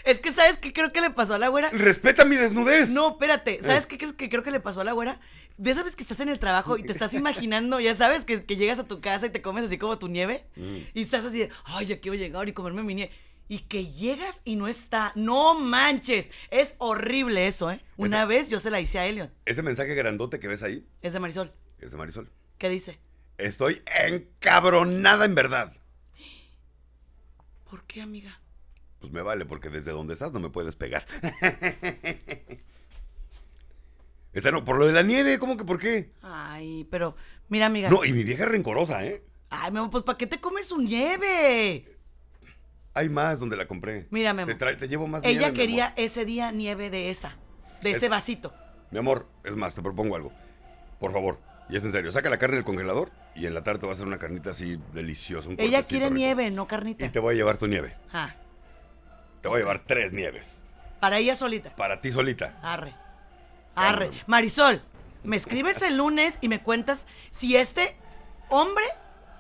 Es que, ¿sabes qué creo que le pasó a la güera? Respeta mi desnudez. No, espérate. ¿Sabes Eh. qué creo que creo que le pasó a la güera? De esa vez que estás en el trabajo y te estás imaginando, ya sabes, que, que llegas a tu casa y te comes así como tu nieve. Mm. Y estás así de, ay, ya quiero llegar y comerme mi nieve. Y que llegas y no está. No manches. Es horrible eso, ¿eh? Una vez yo se la hice a Elion. Ese mensaje grandote que ves ahí Es de Marisol. es de Marisol. ¿Qué dice? Estoy encabronada en verdad. ¿Por qué, amiga? Pues me vale, porque desde donde estás no me puedes pegar. Está, no, por lo de la nieve, ¿cómo que por qué? Ay, pero, mira, amiga. No, y mi vieja es rencorosa, ¿eh? Ay, Memo, pues ¿para qué te comes su nieve? Hay más donde la compré. Mira, Memo. Te, trae- te llevo más Ella nieve, mi quería amor. ese día nieve de esa, de ese Es- vasito. Mi amor, es más, te propongo algo. Por favor, y es en serio, saca la carne del congelador y en la tarde te voy a hacer una carnita así deliciosa. un Ella quiere rico. nieve, no carnita. Y te voy a llevar tu nieve. Ah, Te voy a llevar tres nieves. para ella solita. Para ti solita. Arre. Arre. Marisol, me escribes el lunes y me cuentas si este hombre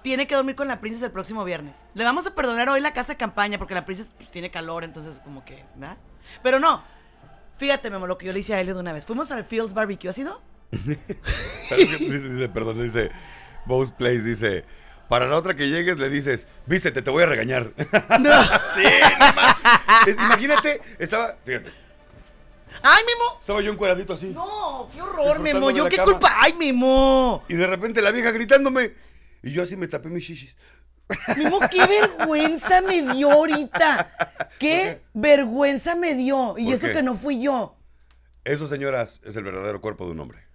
tiene que dormir con la princesa el próximo viernes. Le vamos a perdonar hoy la casa de campaña porque la princesa pues, tiene calor, entonces como que, ¿verdad? Pero no. Fíjate, Memo, lo que yo le hice a Elio de una vez. Fuimos al Fields Barbecue, ¿ha sido? Dice, dice, perdón, dice, Bose Place dice, para la otra que llegues le dices, vístete, te voy a regañar. No. sí, no Es- Imagínate, estaba, fíjate, ¡Ay, Memo! estaba yo encuadradito así. No, qué horror, Memo. ¿Yo qué cama. culpa? ¡Ay, Memo! Y de repente la vieja gritándome. Y yo así me tapé mis shishis. Memo, qué vergüenza me dio ahorita. Qué vergüenza me dio. Y ¿Por eso qué? que no fui yo. Eso, señoras, es el verdadero cuerpo de un hombre.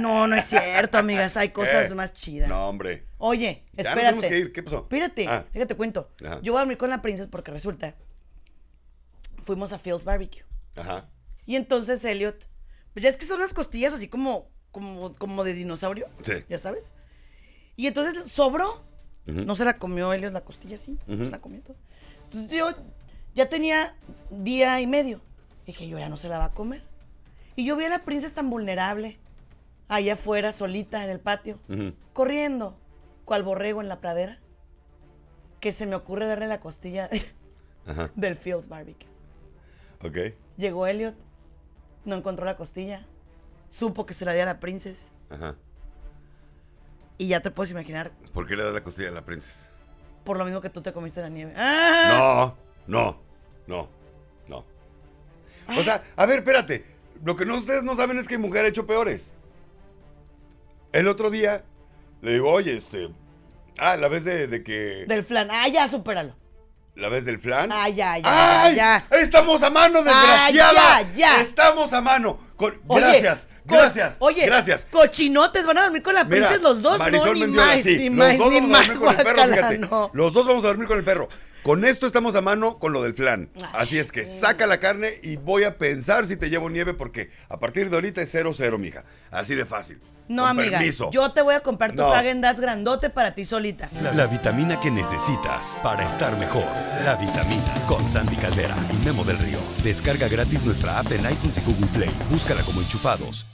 No, no es cierto, amigas. Hay cosas Eh, más chidas. No, hombre. Oye, Ya nos espérate. tenemos que ir. ¿Qué pasó? Espérate, Ah. déjate cuento. Ajá. Yo voy a dormir con la princesa porque resulta. Fuimos a Phil's Barbecue. Ajá. Y entonces Elliot. Pues ya es que son unas costillas así como, como, como de dinosaurio. Sí. Ya sabes. Y entonces sobró. No se la comió Elliot la costilla así. No Ujú. se la comió todo. Entonces yo ya tenía día y medio. Dije, yo ya no se la va a comer. Y yo vi a la princesa tan vulnerable. Allá afuera, solita, en el patio. Corriendo. Cual borrego en la pradera. Que se me ocurre darle la costilla Ajá. del Fields Barbecue. Ok. Llegó Elliot. No encontró la costilla. Supo que se la di a la princesa. Ajá. Y ya te puedes imaginar ¿Por qué le das la costilla a la princesa? por lo mismo que tú te comiste la nieve. ¡Ah! No, no, no, no. O sea, a ver, espérate. Lo que no, ustedes no saben es que mujer ha hecho peores. El otro día le digo, oye, este. Ah, la vez de, de que. Del flan. Ah, ya, supéralo. La vez del flan. Ah, ya, ya, ¡Ay! ya. ¡Estamos a mano, Ah, desgraciada! ya, ya. ¡Estamos a mano! Con- Oye, gracias, co- gracias. Oye, gracias. cochinotes, van a dormir con la princesa los dos, Marisol no, ni más, sí, ni los más, dos ni vamos a dormir con el perro, fíjate. no. Los dos vamos a dormir con el perro. Con esto estamos a mano con lo del flan. Así es que saca la carne y voy a pensar si te llevo nieve porque a partir de ahorita es 0-0, mija. Así de fácil. No, Con amiga, permiso. yo te voy a comprar tu No. Häagen Dazs grandote para ti solita. La, la vitamina que necesitas para estar mejor. La vitamina con Sandy Caldera y Memo del Río. Descarga gratis nuestra app en iTunes y Google Play. Búscala como enchufados.